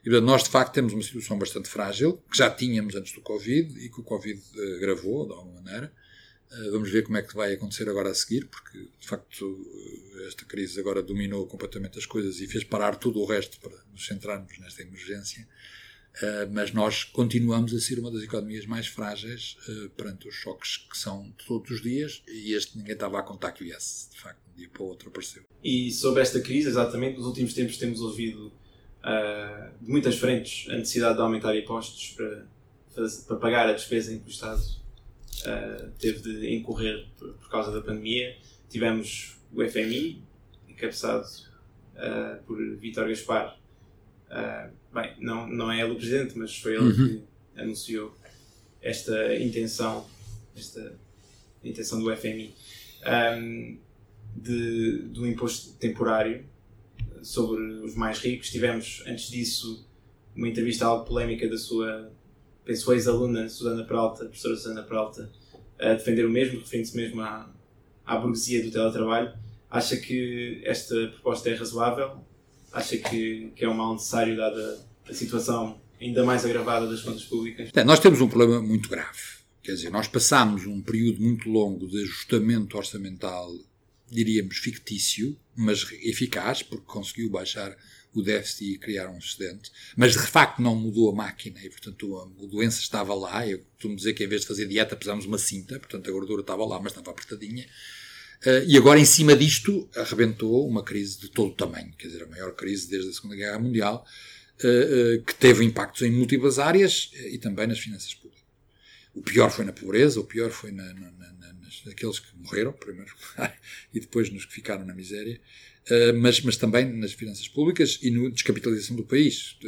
C: E portanto, nós de facto temos uma situação bastante frágil, que já tínhamos antes do Covid e que o Covid uh, gravou de alguma maneira. Uh, vamos ver como é que vai acontecer agora a seguir, porque de facto uh, esta crise agora dominou completamente as coisas e fez parar tudo o resto para nos centrarmos nesta emergência. Uh, mas nós continuamos a ser uma das economias mais frágeis perante os choques que são todos os dias e este ninguém estava a contar que viesse, de facto, de um dia para o outro apareceu.
A: E sobre esta crise, exatamente, nos últimos tempos temos ouvido uh, de muitas frentes a necessidade de aumentar impostos para, para pagar a despesa em Estado teve de incorrer por, por, causa da pandemia. Tivemos o FMI, encabeçado por Vítor Gaspar, Uh, bem, não, não é ele o presidente, mas foi ele uhum. que anunciou esta intenção, esta intenção do FMI, um, de, do imposto temporário sobre os mais ricos. Tivemos, antes disso, uma entrevista algo polémica da sua, penso, ex-aluna Susana Peralta, professora Susana Peralta, a defender o mesmo, referindo-se mesmo à, à burguesia do teletrabalho. Acha que esta proposta é razoável? Acha que, que é um mal necessário, dada a situação ainda mais agravada das contas públicas?
C: É, nós temos um problema muito grave. Quer dizer, nós passámos um período muito longo de ajustamento orçamental, diríamos fictício, mas eficaz, porque conseguiu baixar o déficit e criar um excedente, mas de facto não mudou a máquina e, portanto, a doença estava lá. Eu costumo dizer que em vez de fazer dieta, pesámos uma cinta, portanto, a gordura estava lá, mas estava apertadinha. Uh, e agora, em cima disto, arrebentou uma crise de todo o tamanho, quer dizer, a maior crise desde a Segunda Guerra Mundial, uh, uh, que teve impactos em múltiplas áreas e também nas finanças públicas. O pior foi na pobreza, o pior foi na, na, na, naqueles que morreram, primeiro, e depois nos que ficaram na miséria, mas, mas também nas finanças públicas e na descapitalização do país,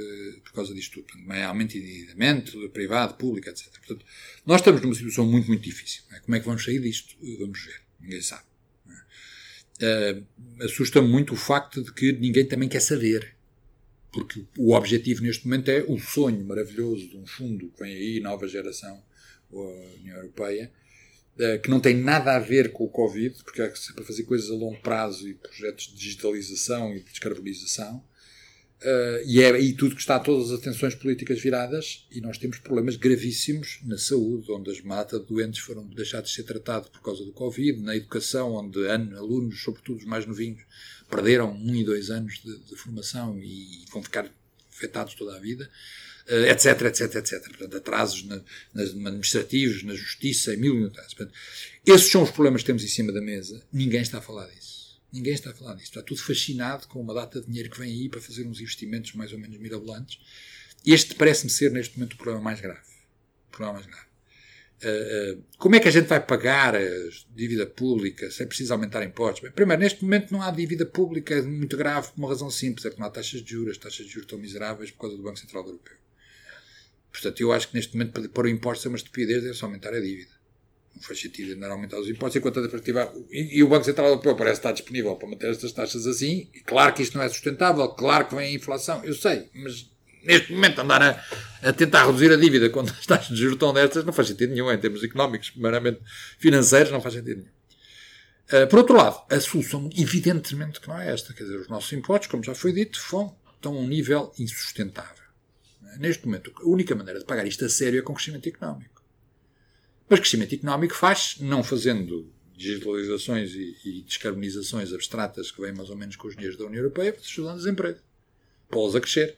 C: por causa disto tudo. Maiormente de endividamento, privado, público, etc. Portanto, nós estamos numa situação muito, muito difícil. É? Como é que vamos sair disto? Vamos ver. Ninguém sabe. Uh, assusta-me muito o facto de que ninguém também quer saber. Porque o objetivo neste momento é o sonho maravilhoso de um fundo que vem aí, nova geração, a União Europeia, que não tem nada a ver com o Covid, porque é para fazer coisas a longo prazo e projetos de digitalização e de descarbonização. Uh, e é aí tudo que está, todas as atenções políticas viradas, e nós temos problemas gravíssimos na saúde, onde as mata doentes foram deixados de ser tratados por causa do Covid, na educação, onde alunos, sobretudo os mais novinhos, perderam um e dois anos de, de formação e vão ficar afetados toda a vida, etc, etc, etc. Portanto, atrasos na, nas administrativos, na justiça, em mil mil Portanto, esses são os problemas que temos em cima da mesa. Ninguém está a falar disso. Ninguém está a falar disso. Está tudo fascinado com uma data de dinheiro que vem aí para fazer uns investimentos mais ou menos mirabolantes. Este parece-me ser, neste momento, o problema mais grave. O problema mais grave. Uh, uh, como é que a gente vai pagar a dívida pública sem precisar aumentar impostos? Bem, primeiro, neste momento não há dívida pública muito grave por uma razão simples, é que não há taxas de juros, as taxas de juros estão miseráveis por causa do Banco Central Europeu. Portanto, eu acho que neste momento para o imposto é uma estupidez, deve-se aumentar a dívida. Não faz sentido ainda aumentar os impostos enquanto a definitiva. E, e o Banco Central Europeu parece estar disponível para manter estas taxas assim. E claro que isto não é sustentável, claro que vem a inflação, eu sei, mas neste momento andar a, a tentar reduzir a dívida quando as taxas de juros estão destas não faz sentido nenhum em termos económicos, meramente financeiros, não faz sentido nenhum. Uh, por outro lado, a solução, evidentemente, que não é esta. Quer dizer, os nossos impostos, como já foi dito, estão a um nível insustentável. Neste momento, a única maneira de pagar isto a sério é com crescimento económico. Mas crescimento económico faz não fazendo digitalizações e, e descarbonizações abstratas que vêm mais ou menos com os dinheiros da União Europeia, mas ajudando as empresas. Pô-las a crescer.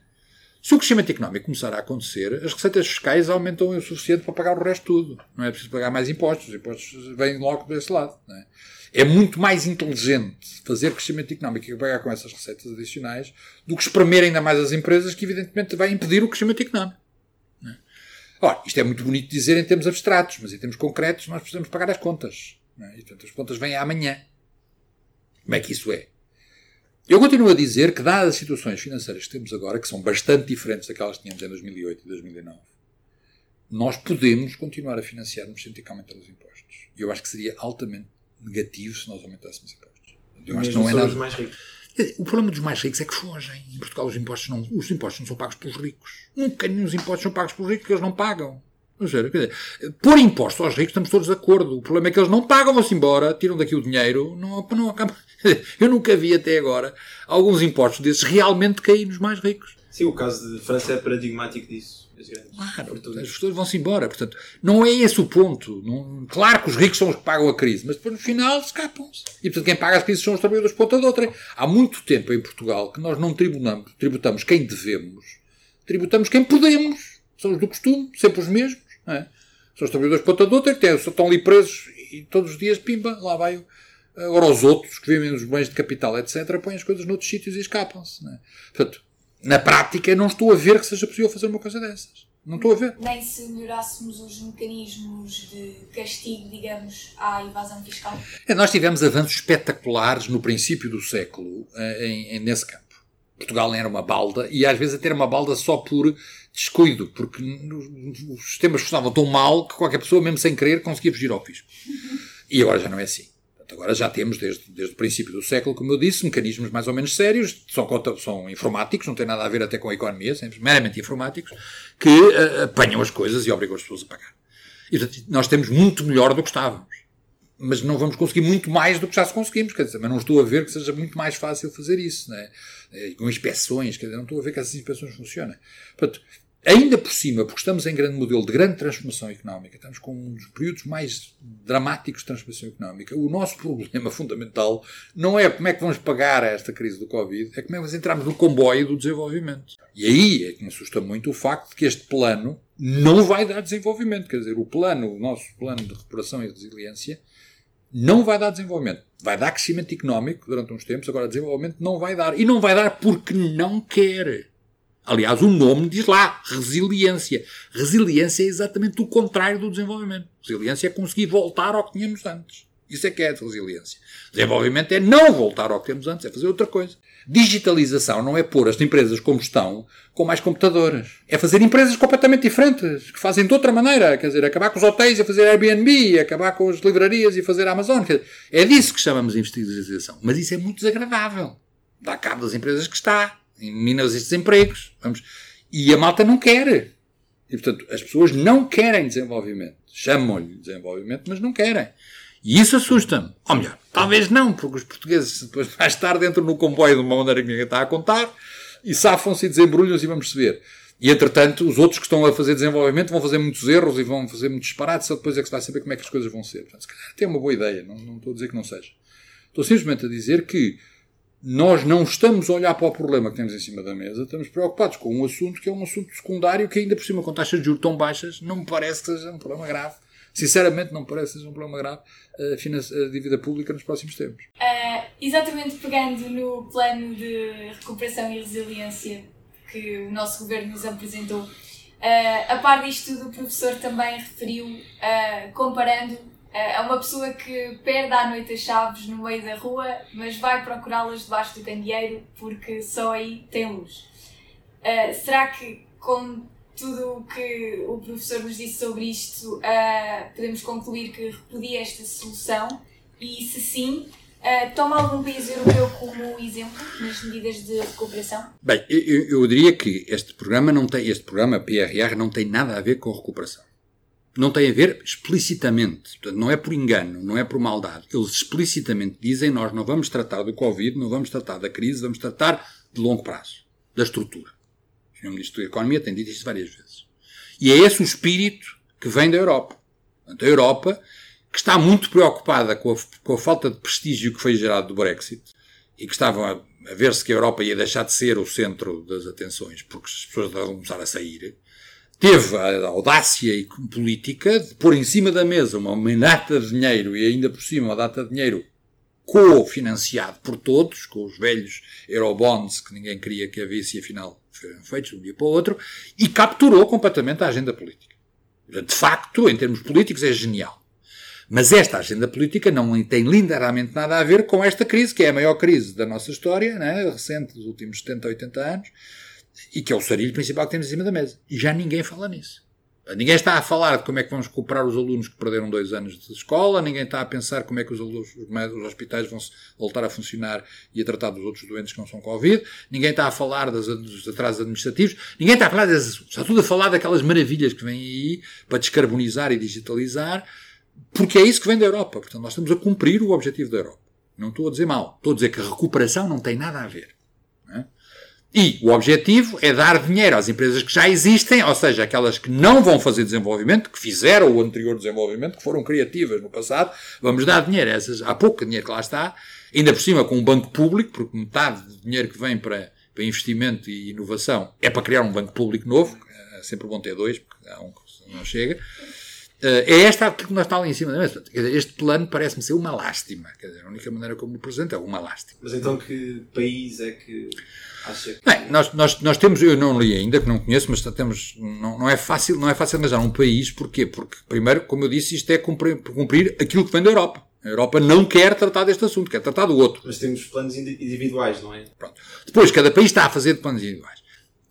C: Se o crescimento económico começar a acontecer, as receitas fiscais aumentam o suficiente para pagar o resto tudo. Não é preciso pagar mais impostos. Os impostos vêm logo desse lado. É? É? muito mais inteligente fazer crescimento económico e pagar com essas receitas adicionais do que espremer ainda mais as empresas, que evidentemente vai impedir o crescimento económico. Ora, isto é muito bonito dizer em termos abstratos, mas em termos concretos nós precisamos pagar as contas. É? E, portanto, as contas vêm amanhã. Como é que isso é? Eu continuo a dizer que, dadas as situações financeiras que temos agora, que são bastante diferentes daquelas que tínhamos em 2008 e 2009, nós podemos continuar a que aumentar os impostos. E eu acho que seria altamente negativo se nós aumentássemos impostos.
A: Eu acho que não é nada. Mais ricos.
C: O problema dos mais ricos é que fogem. Em Portugal os impostos não, os impostos não são pagos pelos ricos. Nunca nenhum impostos são pagos pelos ricos porque eles não pagam. Quer dizer, pôr impostos aos ricos estamos todos de acordo. O problema é que eles não pagam, vão-se embora, tiram daqui o dinheiro, não, não acaba. Eu nunca vi até agora alguns impostos desses realmente cair nos mais ricos.
A: Sim, o caso de França é paradigmático disso.
C: Claro, as pessoas vão-se embora. Portanto, não é esse o ponto. Não, claro que os ricos são os que pagam a crise, mas depois no final escapam-se. E portanto, quem paga as crises são os trabalhadores ponta de outra. Há muito tempo em Portugal que nós não tributamos, tributamos quem devemos, tributamos quem podemos. São os do costume, sempre os mesmos. É? São os trabalhadores ponta de outra que estão ali presos e todos os dias, pimba, lá vai. Agora os outros que vivem nos bens de capital, etc., põem as coisas noutros sítios e escapam-se. É? Portanto, na prática, não estou a ver que seja possível fazer uma coisa dessas. Não estou a ver.
B: Nem se melhorássemos os mecanismos de castigo, digamos, à evasão fiscal.
C: É, nós tivemos avanços espetaculares no princípio do século eh, em, em, nesse campo. Portugal era uma balda e às vezes até era uma balda só por descuido, porque os sistemas funcionavam tão mal que qualquer pessoa, mesmo sem querer, conseguia fugir ao fisco. E agora já não é assim. Agora já temos, desde, desde o princípio do século, como eu disse, mecanismos mais ou menos sérios, são, são informáticos, não tem nada a ver até com a economia, meramente informáticos, que uh, apanham as coisas e obrigam as pessoas a pagar. E nós temos muito melhor do que estávamos. Mas não vamos conseguir muito mais do que já se conseguimos, quer dizer, mas não estou a ver que seja muito mais fácil fazer isso, né? com inspeções, quer dizer, não estou a ver que essas inspeções funcionem. Portanto, Ainda por cima, porque estamos em grande modelo de grande transformação económica, estamos com um dos períodos mais dramáticos de transformação económica, o nosso problema fundamental não é como é que vamos pagar esta crise do Covid, é como é que vamos entrarmos no comboio do desenvolvimento. E aí é que me assusta muito o facto de que este plano não vai dar desenvolvimento. Quer dizer, o plano, o nosso plano de recuperação e resiliência, não vai dar desenvolvimento. Vai dar crescimento económico durante uns tempos, agora desenvolvimento não vai dar. E não vai dar porque não quer. Aliás, o nome diz lá, resiliência. Resiliência é exatamente o contrário do desenvolvimento. Resiliência é conseguir voltar ao que tínhamos antes. Isso é que é resiliência. Desenvolvimento é não voltar ao que temos antes, é fazer outra coisa. Digitalização não é pôr as empresas como estão com mais computadoras. É fazer empresas completamente diferentes, que fazem de outra maneira. Quer dizer, acabar com os hotéis e fazer Airbnb, acabar com as livrarias e fazer Amazon. Dizer, é disso que chamamos de digitalização. Mas isso é muito desagradável. Dá cabo das empresas que está mina estes empregos. Vamos. E a malta não quer. E, portanto, as pessoas não querem desenvolvimento. Chamam-lhe desenvolvimento, mas não querem. E isso assusta-me. Ou melhor, talvez não, porque os portugueses depois mais tarde entram no comboio de uma maneira que ninguém está a contar e safam-se e desembrulham-se e vamos perceber. E, entretanto, os outros que estão a fazer desenvolvimento vão fazer muitos erros e vão fazer muitos disparates, só depois é que se vai saber como é que as coisas vão ser. Portanto, se calhar tem uma boa ideia, não, não estou a dizer que não seja. Estou simplesmente a dizer que nós não estamos a olhar para o problema que temos em cima da mesa, estamos preocupados com um assunto que é um assunto secundário que ainda por cima com taxas de juros tão baixas não me parece que seja um problema grave. Sinceramente não me parece que seja um problema grave a, a dívida pública nos próximos tempos.
B: Uh, exatamente pegando no plano de recuperação e resiliência que o nosso governo nos apresentou, uh, a par disto tudo o professor também referiu, uh, comparando é uma pessoa que perde à noite as chaves no meio da rua, mas vai procurá-las debaixo do candeeiro porque só aí tem luz. Uh, será que, com tudo o que o professor nos disse sobre isto, uh, podemos concluir que repudia esta solução? E se sim, uh, toma algum país europeu como exemplo nas medidas de recuperação?
C: Bem, eu, eu diria que este programa não tem, este programa PRR não tem nada a ver com recuperação não tem a ver explicitamente, não é por engano, não é por maldade. Eles explicitamente dizem nós não vamos tratar do Covid, não vamos tratar da crise, vamos tratar de longo prazo, da estrutura. O Sr. Ministro da Economia tem dito isto várias vezes. E é esse o espírito que vem da Europa. Portanto, a Europa, que está muito preocupada com a, com a falta de prestígio que foi gerado do Brexit, e que estava a, a ver-se que a Europa ia deixar de ser o centro das atenções, porque as pessoas vão começar a sair, teve a audácia política de pôr em cima da mesa uma data de dinheiro e ainda por cima uma data de dinheiro cofinanciado por todos, com os velhos Eurobonds que ninguém queria que havia e afinal foram feitos de um dia para o outro, e capturou completamente a agenda política. De facto, em termos políticos, é genial. Mas esta agenda política não tem lindamente nada a ver com esta crise, que é a maior crise da nossa história, né, recente, dos últimos 70, 80 anos, e que é o sarilho principal que temos em cima da mesa. E já ninguém fala nisso. Ninguém está a falar de como é que vamos recuperar os alunos que perderam dois anos de escola, ninguém está a pensar como é que os, alunos, os hospitais vão voltar a funcionar e a tratar dos outros doentes que não são Covid, ninguém está a falar das, dos atrasos administrativos, ninguém está a falar das, está tudo a falar daquelas maravilhas que vêm aí para descarbonizar e digitalizar, porque é isso que vem da Europa. Portanto, nós estamos a cumprir o objetivo da Europa. Não estou a dizer mal. Estou a dizer que a recuperação não tem nada a ver. E o objetivo é dar dinheiro às empresas que já existem, ou seja, aquelas que não vão fazer desenvolvimento, que fizeram o anterior desenvolvimento, que foram criativas no passado, vamos dar dinheiro a essas, há pouco dinheiro que lá está, ainda por cima com um banco público, porque metade do dinheiro que vem para, para investimento e inovação é para criar um banco público novo, é sempre bom ter dois, porque há um que não chega. Eh, é esta que nós está ali em cima da mesa. Este plano parece-me ser uma lástima. Quer dizer, a única maneira como o presente é uma lástima.
A: Mas então que país é que...
C: Bem, nós, nós, nós temos, eu não li ainda, que não conheço, mas temos, não, não é fácil, não é fácil imaginar um país, porquê? Porque, primeiro, como eu disse, isto é cumprir, cumprir aquilo que vem da Europa. A Europa não quer tratar deste assunto, quer tratar do outro.
A: Mas temos planos individuais, não é?
C: Pronto. Depois, cada país está a fazer planos individuais.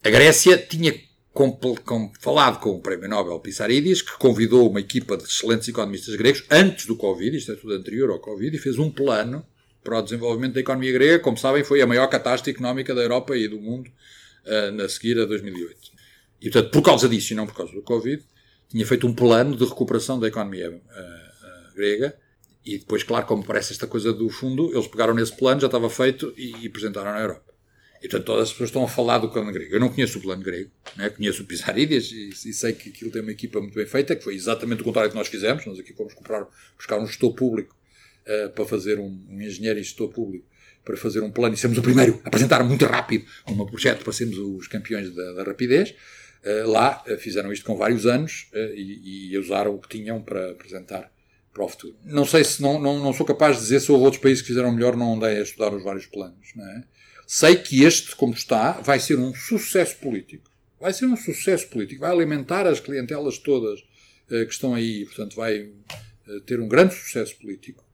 C: A Grécia tinha com, com, falado com o Prémio Nobel Pissarides, que convidou uma equipa de excelentes economistas gregos antes do Covid, isto é tudo anterior ao Covid, e fez um plano para o desenvolvimento da economia grega. Como sabem, foi a maior catástrofe económica da Europa e do mundo uh, na seguir a 2008. E, portanto, por causa disso e não por causa do Covid, tinha feito um plano de recuperação da economia uh, grega. E depois, claro, como parece esta coisa do fundo, eles pegaram nesse plano, já estava feito, e, e apresentaram na Europa. E, portanto, todas as pessoas estão a falar do plano grego. Eu não conheço o plano grego, né? conheço o Pissarides e, e, sei que aquilo tem uma equipa muito bem feita, que foi exatamente o contrário que nós fizemos. Nós aqui fomos comprar, buscar um gestor público uh, para fazer um, um engenheiro em gestor público para fazer um plano e sermos o primeiro a apresentar muito rápido um projeto para sermos os campeões da, da rapidez. Uh, lá uh, fizeram isto com vários anos e, e, usaram o que tinham para apresentar para o futuro. Não sei se não, não, não sou capaz de dizer se houve outros países que fizeram melhor, não andei a estudar os vários planos. Não é? Sei que este, como está, vai ser um sucesso político. Vai ser um sucesso político. Vai alimentar as clientelas todas que estão aí. Portanto, vai ter um grande sucesso político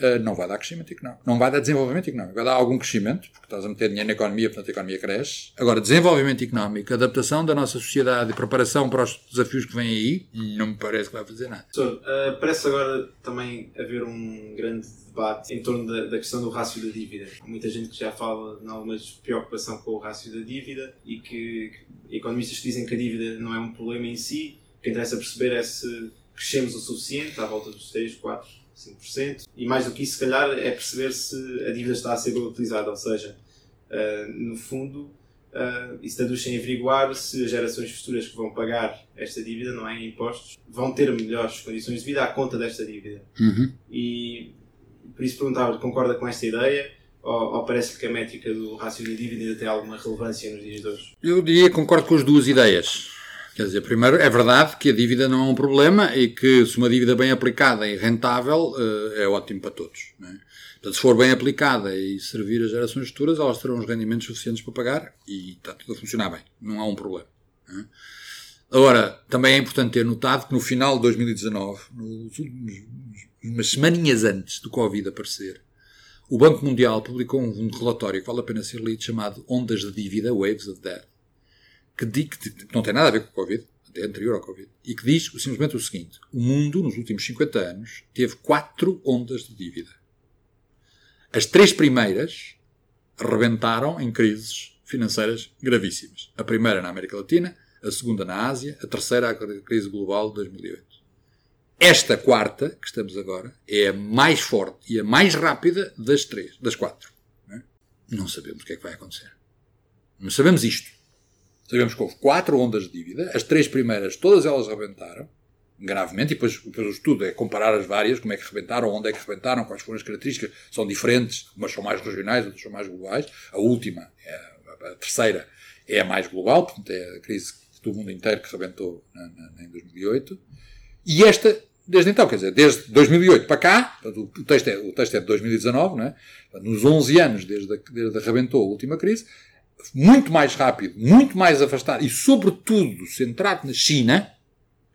C: Uh, não vai dar crescimento económico. Não vai dar desenvolvimento económico. Vai dar algum crescimento, porque estás a meter dinheiro na economia, portanto a economia cresce. Agora, desenvolvimento económico, adaptação da nossa sociedade e preparação para os desafios que vêm aí, não me parece que vai fazer nada.
A: Uh, parece agora também haver um grande debate em torno da, da, questão do rácio da dívida. Há muita gente que já fala em alguma preocupação com o rácio da dívida e que, que economistas dizem que a dívida não é um problema em si. O que interessa perceber é se crescemos o suficiente, à volta dos 3, 4 5%. E mais do que isso, se calhar, é perceber se a dívida está a ser utilizada. Ou seja, uh, no fundo, uh, isso traduz em averiguar se as gerações futuras que vão pagar esta dívida, não é em impostos, vão ter melhores condições de vida à conta desta dívida.
C: Uhum.
A: E por isso perguntava concorda com esta ideia? Ou, ou parece que a métrica do rácio da dívida ainda tem alguma relevância nos dias de hoje?
C: Eu diria que concordo com as duas ideias. Quer dizer, primeiro, é verdade que a dívida não é um problema e que se uma dívida bem aplicada e rentável eh, é ótimo para todos. É? Portanto, se for bem aplicada e servir as gerações futuras, elas terão os rendimentos suficientes para pagar e está tudo a funcionar bem. Não há um problema. É? Agora, também é importante ter notado que no final de 2019, nos últimos, umas semaninhas antes do Covid aparecer, o Banco Mundial publicou um relatório que vale a pena ser lido chamado Ondas de Dívida, Waves of Debt que, diz, que não tem nada a ver com o Covid, é anterior ao Covid, e que diz simplesmente o seguinte: o mundo, nos últimos 50 anos, teve quatro ondas de dívida. As três primeiras rebentaram em crises financeiras gravíssimas. A primeira na América Latina, a segunda na Ásia, a terceira a crise global de 2008. Esta quarta, que estamos agora, é a mais forte e a mais rápida das três, das quatro. Não, é? não sabemos o que é que vai acontecer. Mas sabemos isto. Sabemos que houve quatro ondas de dívida, as três primeiras, todas elas rebentaram, gravemente, e depois, depois o estudo é comparar as várias, como é que rebentaram, onde é que rebentaram, quais foram as características, são diferentes, umas são mais regionais, outras são mais globais. A última, é, a terceira, é a mais global, portanto é a crise do mundo inteiro que rebentou na, na, em 2008. E esta, desde então, quer dizer, desde 2008 para cá, o texto é, o texto é de 2019, não é? nos 11 anos desde, a, desde rebentou a última crise, muito mais rápido, muito mais afastado e, sobretudo, centrado na China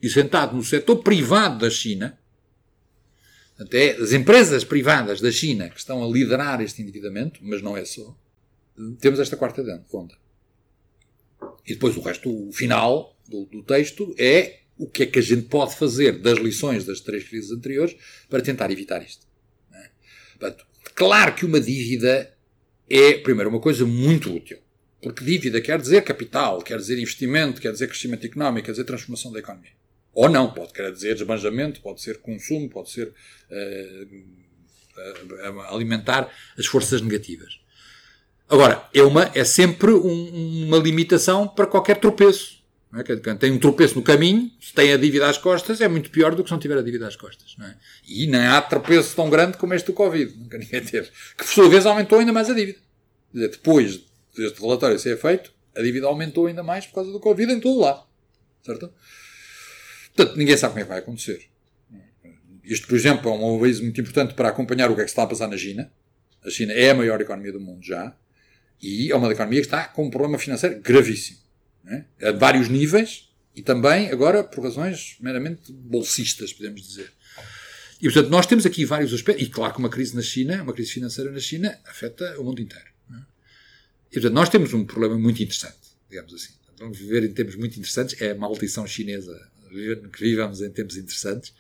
C: e sentado no setor privado da China, até as empresas privadas da China que estão a liderar este endividamento, mas não é só, temos esta quarta onda. E depois o resto, o final do, do texto é o que é que a gente pode fazer das lições das três crises anteriores para tentar evitar isto. É? Portanto, claro que uma dívida é, primeiro, uma coisa muito útil. Porque dívida quer dizer capital, quer dizer investimento, quer dizer crescimento económico, quer dizer transformação da economia. Ou não, pode querer dizer desbanjamento, pode ser consumo, pode ser uh, alimentar as forças negativas. Agora, é, uma, é sempre um, uma limitação para qualquer tropeço. É? Tem um tropeço no caminho, se tem a dívida às costas, é muito pior do que se não tiver a dívida às costas. É? E nem há tropeço tão grande como este do Covid. Nunca ninguém teve. Que, por sua vez, aumentou ainda mais a dívida. Dizer, depois este relatório ser feito, a dívida aumentou ainda mais por causa do Covid em todo lado. Certo? Portanto, ninguém sabe como é que vai acontecer. Isto, por exemplo, é um aviso muito importante para acompanhar o que é que está a passar na China. A China é a maior economia do mundo já. E é uma economia que está com um problema financeiro gravíssimo. É? A vários níveis e também, agora, por razões meramente bolsistas, podemos dizer. E, portanto, nós temos aqui vários aspectos. E, claro que uma crise na China, uma crise financeira na China, afeta o mundo inteiro. E, portanto, nós temos um problema muito interessante, digamos assim. Vamos viver em tempos muito interessantes. É a maldição chinesa que vivamos em tempos interessantes.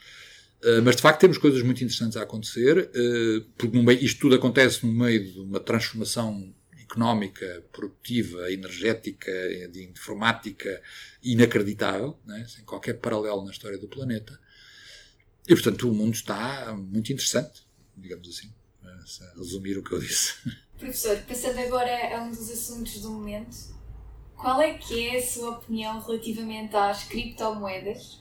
C: Uh, mas de facto temos coisas muito interessantes a acontecer, uh, porque isto tudo acontece no meio de uma transformação económica, produtiva, energética, de informática inacreditável, né? sem qualquer paralelo na história do planeta. E portanto o mundo está muito interessante, digamos assim, a resumir o que eu disse.
B: Professor, passando agora a um dos assuntos do momento, qual é que é a sua opinião relativamente às criptomoedas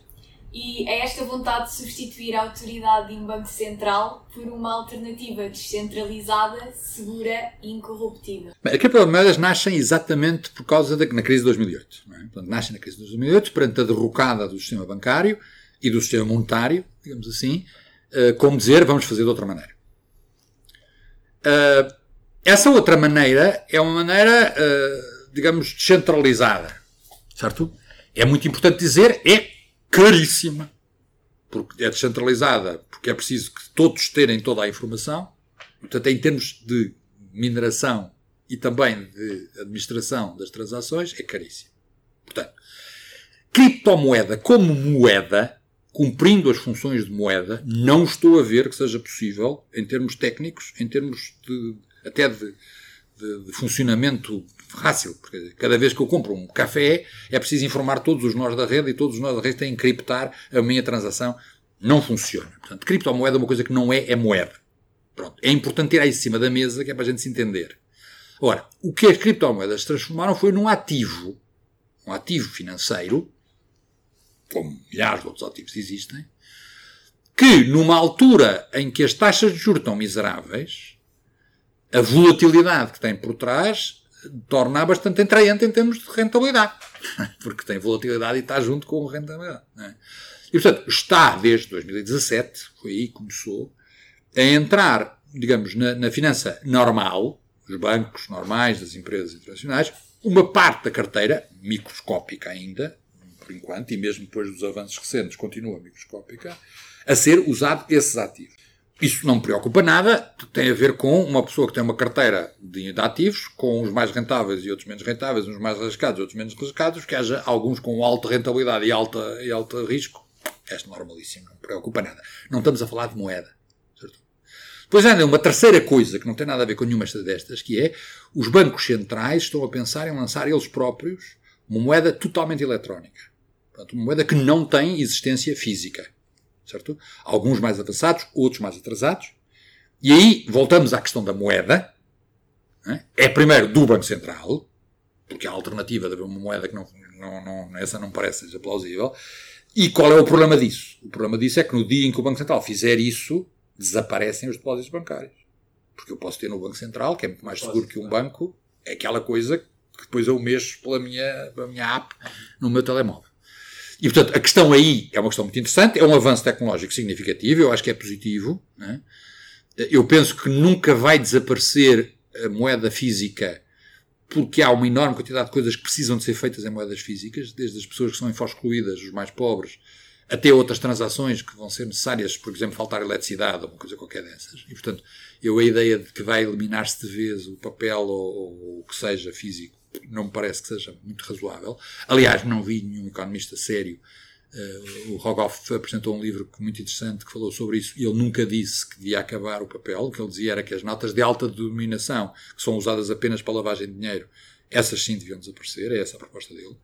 B: e a esta vontade de substituir a autoridade de um banco central por uma alternativa descentralizada, segura e incorruptível?
C: Bem, as criptomoedas nascem exatamente por causa da na crise de 2008. É? Portanto, nascem na crise de 2008 perante a derrocada do sistema bancário e do sistema monetário, digamos assim, eh, como dizer, vamos fazer de outra maneira. Uh, essa outra maneira é uma maneira, uh, digamos, descentralizada. Certo? É muito importante dizer, é caríssima. porque é descentralizada, porque é preciso que todos terem toda a informação. Portanto, em termos de mineração e também de administração das transações, é caríssimo. Portanto, criptomoeda como moeda, cumprindo as funções de moeda, não estou a ver que seja possível, em termos técnicos, em termos de, até de, de, de funcionamento fácil. Porque cada vez que eu compro um café, é preciso informar todos os nós da rede e todos os nós da rede têm que criptar a minha transação. Não funciona. Portanto, criptomoeda é uma coisa que não é, é moeda. Pronto. É importante ter aí em cima da mesa, que é para a gente se entender. Ora, o que as criptomoedas transformaram foi num ativo, um ativo financeiro, como milhares de outros ativos existem, que numa altura em que as taxas de juros estão miseráveis, a volatilidade que tem por trás torna bastante atraente em termos de rentabilidade. Porque tem volatilidade e está junto com rentabilidade. É? E, portanto, está desde 2017, foi aí que começou, a entrar, digamos, na, na finança normal, os bancos normais, das empresas internacionais, uma parte da carteira, microscópica ainda, por enquanto, e mesmo depois dos avanços recentes, continua microscópica, a ser usado esses ativos. Isso não me preocupa nada, tem a ver com uma pessoa que tem uma carteira de ativos, com uns mais rentáveis e outros menos rentáveis, uns mais arriscados e outros menos arriscados, que haja alguns com alta rentabilidade e alta, e alta risco. É normalíssimo, não me preocupa nada. Não estamos a falar de moeda. Certo? Depois ainda uma terceira coisa que não tem nada a ver com nenhuma destas, que é os bancos centrais estão a pensar em lançar eles próprios uma moeda totalmente eletrónica. Portanto, uma moeda que não tem existência física certo? Alguns mais avançados, outros mais atrasados. E aí voltamos à questão da moeda. É primeiro do Banco Central, porque a alternativa de haver uma moeda que não, não, não, essa não parece seja plausível. E qual é o problema disso? O problema disso é que no dia em que o Banco Central fizer isso, desaparecem os depósitos bancários. Porque eu posso ter no Banco Central, que é muito mais seguro que um banco, é aquela coisa que depois eu mexo pela minha, pela minha app no meu telemóvel. E, portanto, a questão aí é uma questão muito interessante, é um avanço tecnológico significativo, eu acho que é positivo. Né? Eu penso que nunca vai desaparecer a moeda física porque há uma enorme quantidade de coisas que precisam de ser feitas em moedas físicas, desde as pessoas que são excluídas, os mais pobres, até outras transações que vão ser necessárias, por exemplo, faltar eletricidade ou uma coisa qualquer dessas. E, portanto, eu a ideia de que vai eliminar-se de vez o papel ou, ou o que seja físico não me parece que seja muito razoável. Aliás, não vi nenhum economista sério. Uh, o Rogoff apresentou um livro muito interessante que falou sobre isso e ele nunca disse que devia acabar o papel. O que ele dizia era que as notas de alta denominação, que são usadas apenas para lavagem de dinheiro, essas sim deviam desaparecer. É essa a proposta dele.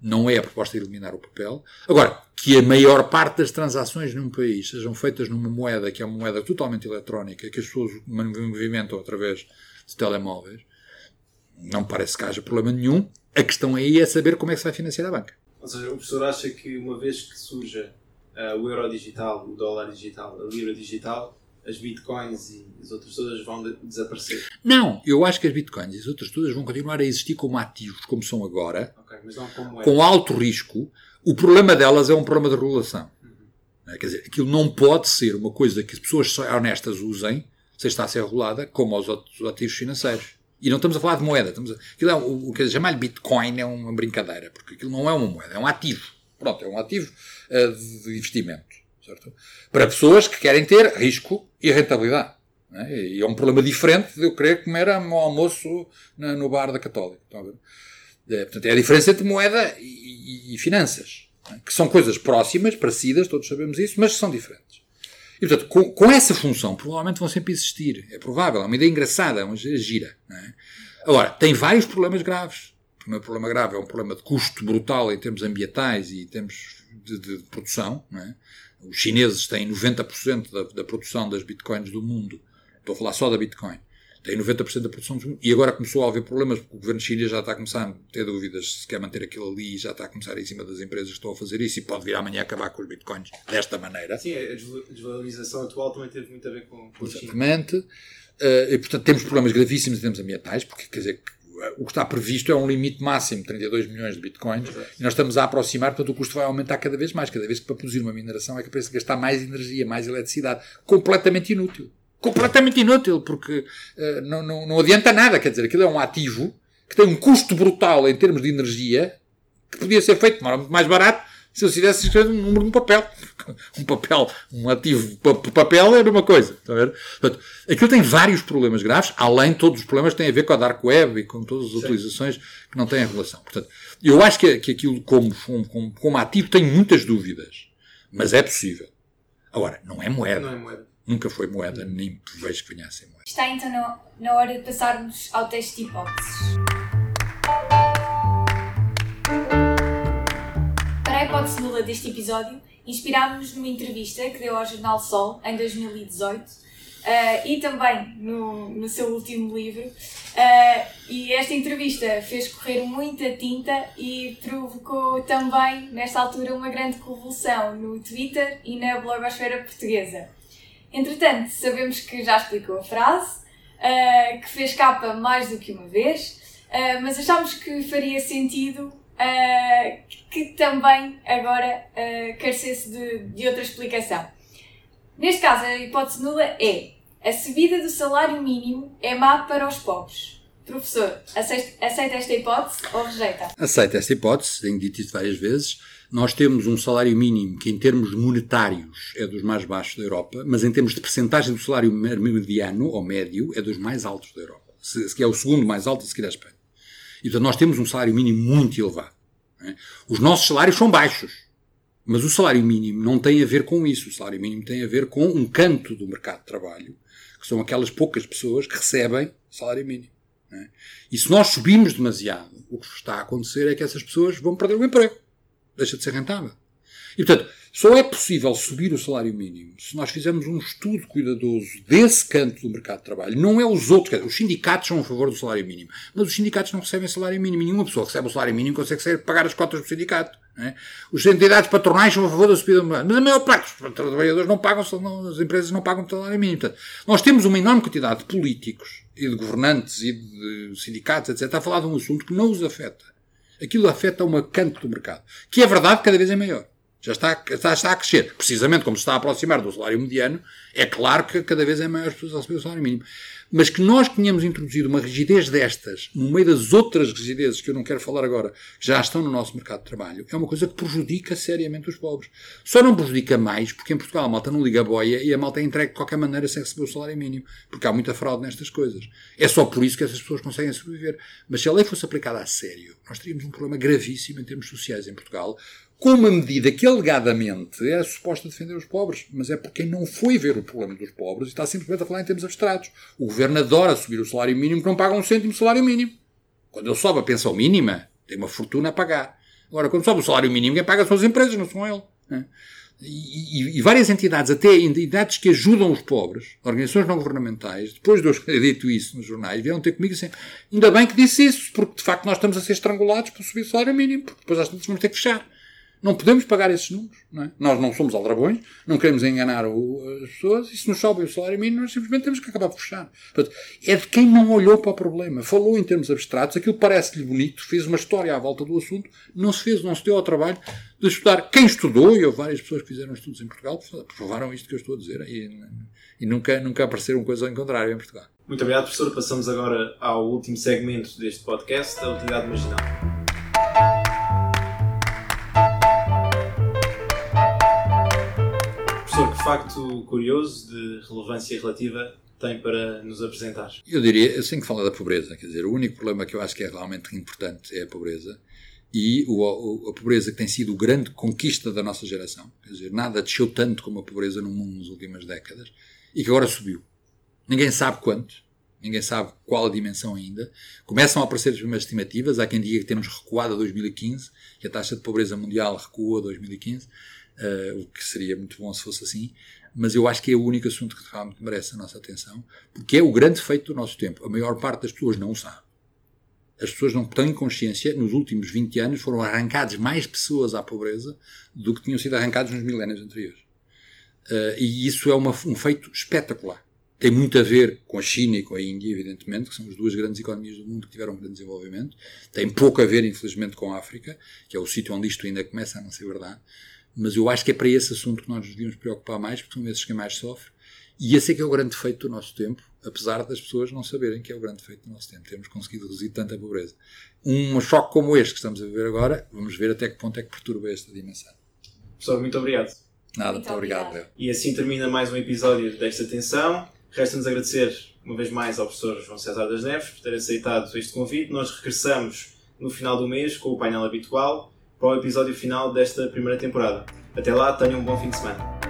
C: Não é a proposta de eliminar o papel. Agora, que a maior parte das transações num país sejam feitas numa moeda que é uma moeda totalmente eletrónica, que as pessoas movimentam através de telemóveis, não parece que haja problema nenhum. A questão aí é saber como é que se vai financiar a banca.
A: Ou seja, o professor acha que uma vez que surja uh, o euro digital, o dólar digital, a libra digital, as bitcoins e as outras todas vão de desaparecer?
C: Não, eu acho que as bitcoins e as outras todas vão continuar a existir como ativos, como são agora,
A: okay, como é.
C: com alto risco. O problema delas é um problema de regulação. Uhum. Quer dizer, aquilo não pode ser uma coisa que as pessoas honestas usem, se está a ser regulada, como aos outros ativos financeiros. E não estamos a falar de moeda. Estamos a, aquilo é, o, o que chamar lhe Bitcoin é uma brincadeira, porque aquilo não é uma moeda, é um ativo. Pronto, é um ativo uh, de investimento. Certo? Para pessoas que querem ter risco e rentabilidade. É? E é um problema diferente de eu querer comer um almoço na, no bar da Católica. É, portanto, é a diferença entre moeda e, e, e finanças. É? Que são coisas próximas, parecidas, todos sabemos isso, mas são diferentes. E, portanto, com, com, essa função, provavelmente vão sempre existir. É provável, é uma ideia engraçada, é uma gira. É? Agora, tem vários problemas graves. O primeiro problema grave é um problema de custo brutal em termos ambientais e em termos de, de produção. É? Os chineses têm 90% da, da produção das bitcoins do mundo. Estou a falar só da bitcoin tem 90% da produção e agora começou a haver problemas porque o governo chinês já está a começar a ter dúvidas se quer manter aquilo ali e já está a começar em cima das empresas que estão a fazer isso e pode vir amanhã acabar com os bitcoins desta maneira.
A: Sim, a desvalorização atual também teve muito a ver com, com
C: Exatamente. Uh, e, portanto, temos problemas gravíssimos em termos ambientais, porque, quer dizer, o que está previsto é um limite máximo, 32 milhões de bitcoins, Exato. e nós estamos a aproximar, portanto o custo vai aumentar cada vez mais, cada vez que para produzir uma mineração é que parece gastar mais energia, mais eletricidade, completamente inútil completamente inútil, porque uh, não, não, não adianta nada. Quer dizer, aquilo é um ativo que tem um custo brutal em termos de energia, que podia ser feito mais barato se eu quisesse escrever um número de um papel. Um papel, um ativo papel era uma coisa. Está a ver? Portanto, aquilo tem vários problemas graves, além de todos os problemas que têm a ver com a Dark Web e com todas as Sim. utilizações que não têm relação. Portanto, eu acho que, que aquilo como, como, como ativo tem muitas dúvidas, mas é possível. Agora, não é moeda.
A: Não é moeda.
C: Nunca foi moeda, nem vejo que ser moeda.
B: Está então na, na hora de passarmos ao teste de hipóteses. Para a hipótese nula deste episódio, inspirámos-nos numa entrevista que deu ao Jornal Sol em 2018 uh, eh, e também no, no seu último livro. Uh, e esta entrevista fez correr muita tinta e provocou também, nesta altura, uma grande convulsão no Twitter e na blogosfera portuguesa. Entretanto, sabemos que já explicou a frase, uh, que fez capa mais do que uma vez, uh, mas achámos que faria sentido uh, que também agora carecesse de, de outra explicação. Neste caso, a hipótese nula é a subida do salário mínimo é má para os pobres. Professor, aceita, esta hipótese ou rejeita?
C: Aceita esta hipótese, tenho dito isso várias vezes. Nós temos um salário mínimo que, em termos monetários, é dos mais baixos da Europa, mas em termos de percentagem do salário mediano ou médio, é dos mais altos da Europa. Se, que é o segundo mais alto a seguir à Espanha. E, nós temos um salário mínimo muito elevado. É? Os nossos salários são baixos. Mas o salário mínimo não tem a ver com isso. O salário mínimo tem a ver com um canto do mercado de trabalho, que são aquelas poucas pessoas que recebem salário mínimo. É? E se nós subimos demasiado, o que está a acontecer é que essas pessoas vão perder o emprego. Deixa de ser rentável. E, portanto, só é possível subir o salário mínimo se nós fizermos um estudo cuidadoso desse canto do mercado de trabalho. Não é os outros. Os sindicatos são a favor do salário mínimo. Mas os sindicatos não recebem salário mínimo. Nenhuma pessoa recebe o salário mínimo consegue pagar as cotas do sindicato. É? Os entidades patronais são a favor da subida do. Mas a maior parte dos trabalhadores não pagam, as empresas não pagam salário mínimo. Portanto, nós temos uma enorme quantidade de políticos e de governantes e de sindicatos, etc., a falar de um assunto que não os afeta. Aquilo afeta uma canto do mercado. Que é verdade, cada vez é maior. Já está, está, está a crescer. Precisamente como se está a aproximar do salário mediano, é claro que cada vez é maior as pessoas a receber o salário mínimo. Mas que nós tenhamos introduzido uma rigidez destas, no meio das outras rigidezes que eu não quero falar agora, que já estão no nosso mercado de trabalho, é uma coisa que prejudica seriamente os pobres. Só não prejudica mais porque em Portugal a malta não liga a boia e a malta é entregue de qualquer maneira sem receber o salário mínimo. Porque há muita fraude nestas coisas. É só por isso que essas pessoas conseguem sobreviver. Mas se a lei fosse aplicada a sério, nós teríamos um problema gravíssimo em termos sociais em Portugal, com uma medida que alegadamente era suposta defender os pobres, mas é porque não foi ver o problema dos pobres e está simplesmente a falar em termos abstratos. O governo adora subir o salário mínimo que não paga um cêntimo de salário mínimo. Quando ele sobe a pensão mínima, tem uma fortuna a pagar. Agora, quando sobe o salário mínimo, quem paga são as empresas, não são ele. Né? E, e, e, várias entidades, até entidades que ajudam os pobres, organizações não governamentais, depois de eu ter dito isso nos jornais, vieram ter comigo assim, ainda bem que disse isso, porque de facto nós estamos a ser estrangulados por subir o salário mínimo, porque depois às vamos ter que fechar. Não podemos pagar esses números. Não é? Nós não somos aldrabões, não queremos enganar o, as pessoas, e se nos sobe o salário mínimo, nós simplesmente temos que acabar por fechar. Portanto, é de quem não olhou para o problema, falou em termos abstratos, aquilo parece-lhe bonito, fez uma história à volta do assunto, não se fez, não se deu ao trabalho de estudar. Quem estudou, e houve várias pessoas que fizeram estudos em Portugal, provaram isto que eu estou a dizer, e, e nunca, nunca apareceram coisas ao contrário em Portugal.
A: Muito obrigado, professor. Passamos agora ao último segmento deste podcast, a utilidade marginal. Facto curioso de relevância relativa tem para nos apresentar?
C: Eu diria, eu tenho que falar da pobreza, quer dizer, o único problema que eu acho que é realmente importante é a pobreza e o, a pobreza que tem sido grande conquista da nossa geração, quer dizer, nada desceu tanto como a pobreza no mundo nas últimas décadas e que agora subiu. Ninguém sabe quanto, ninguém sabe qual a dimensão ainda. Começam a aparecer as primeiras estimativas, há quem diga que temos recuado a 2015, que a taxa de pobreza mundial recuou a 2015, uh, o que seria muito bom se fosse assim, mas eu acho que é o único assunto que realmente merece a nossa atenção, porque é o grande feito do nosso tempo. A maior parte das pessoas não o sabe. As pessoas não têm consciência, nos últimos 20 anos foram arrancadas mais pessoas à pobreza do que tinham sido arrancadas nos milénios anteriores. Uh, e isso é uma, um feito espetacular. Tem muito a ver com a China e com a Índia, evidentemente, que são as duas grandes economias do mundo que tiveram um grande desenvolvimento. Tem pouco a ver, infelizmente, com a África, que é o sítio onde isto ainda começa a não ser verdade mas eu acho que é para esse assunto que nós nos devíamos preocupar mais, porque são esses que mais sofrem. E esse é que é o grande defeito do nosso tempo, apesar das pessoas não saberem que é o grande defeito do nosso tempo. Temos conseguido reduzir tanta pobreza. Um choque como este que estamos a viver agora, vamos ver até que ponto é que perturba esta dimensão.
A: Pessoal, muito obrigado.
C: Nada,
B: muito,
C: muito obrigado. obrigado.
A: E assim termina mais um episódio desta Tensão. Resta-nos agradecer uma vez mais ao professor João César das Neves por ter aceitado este convite. Nós regressamos no final do mês com o painel habitual para o episódio final desta primeira temporada. Até lá, tenham um bom fim de semana.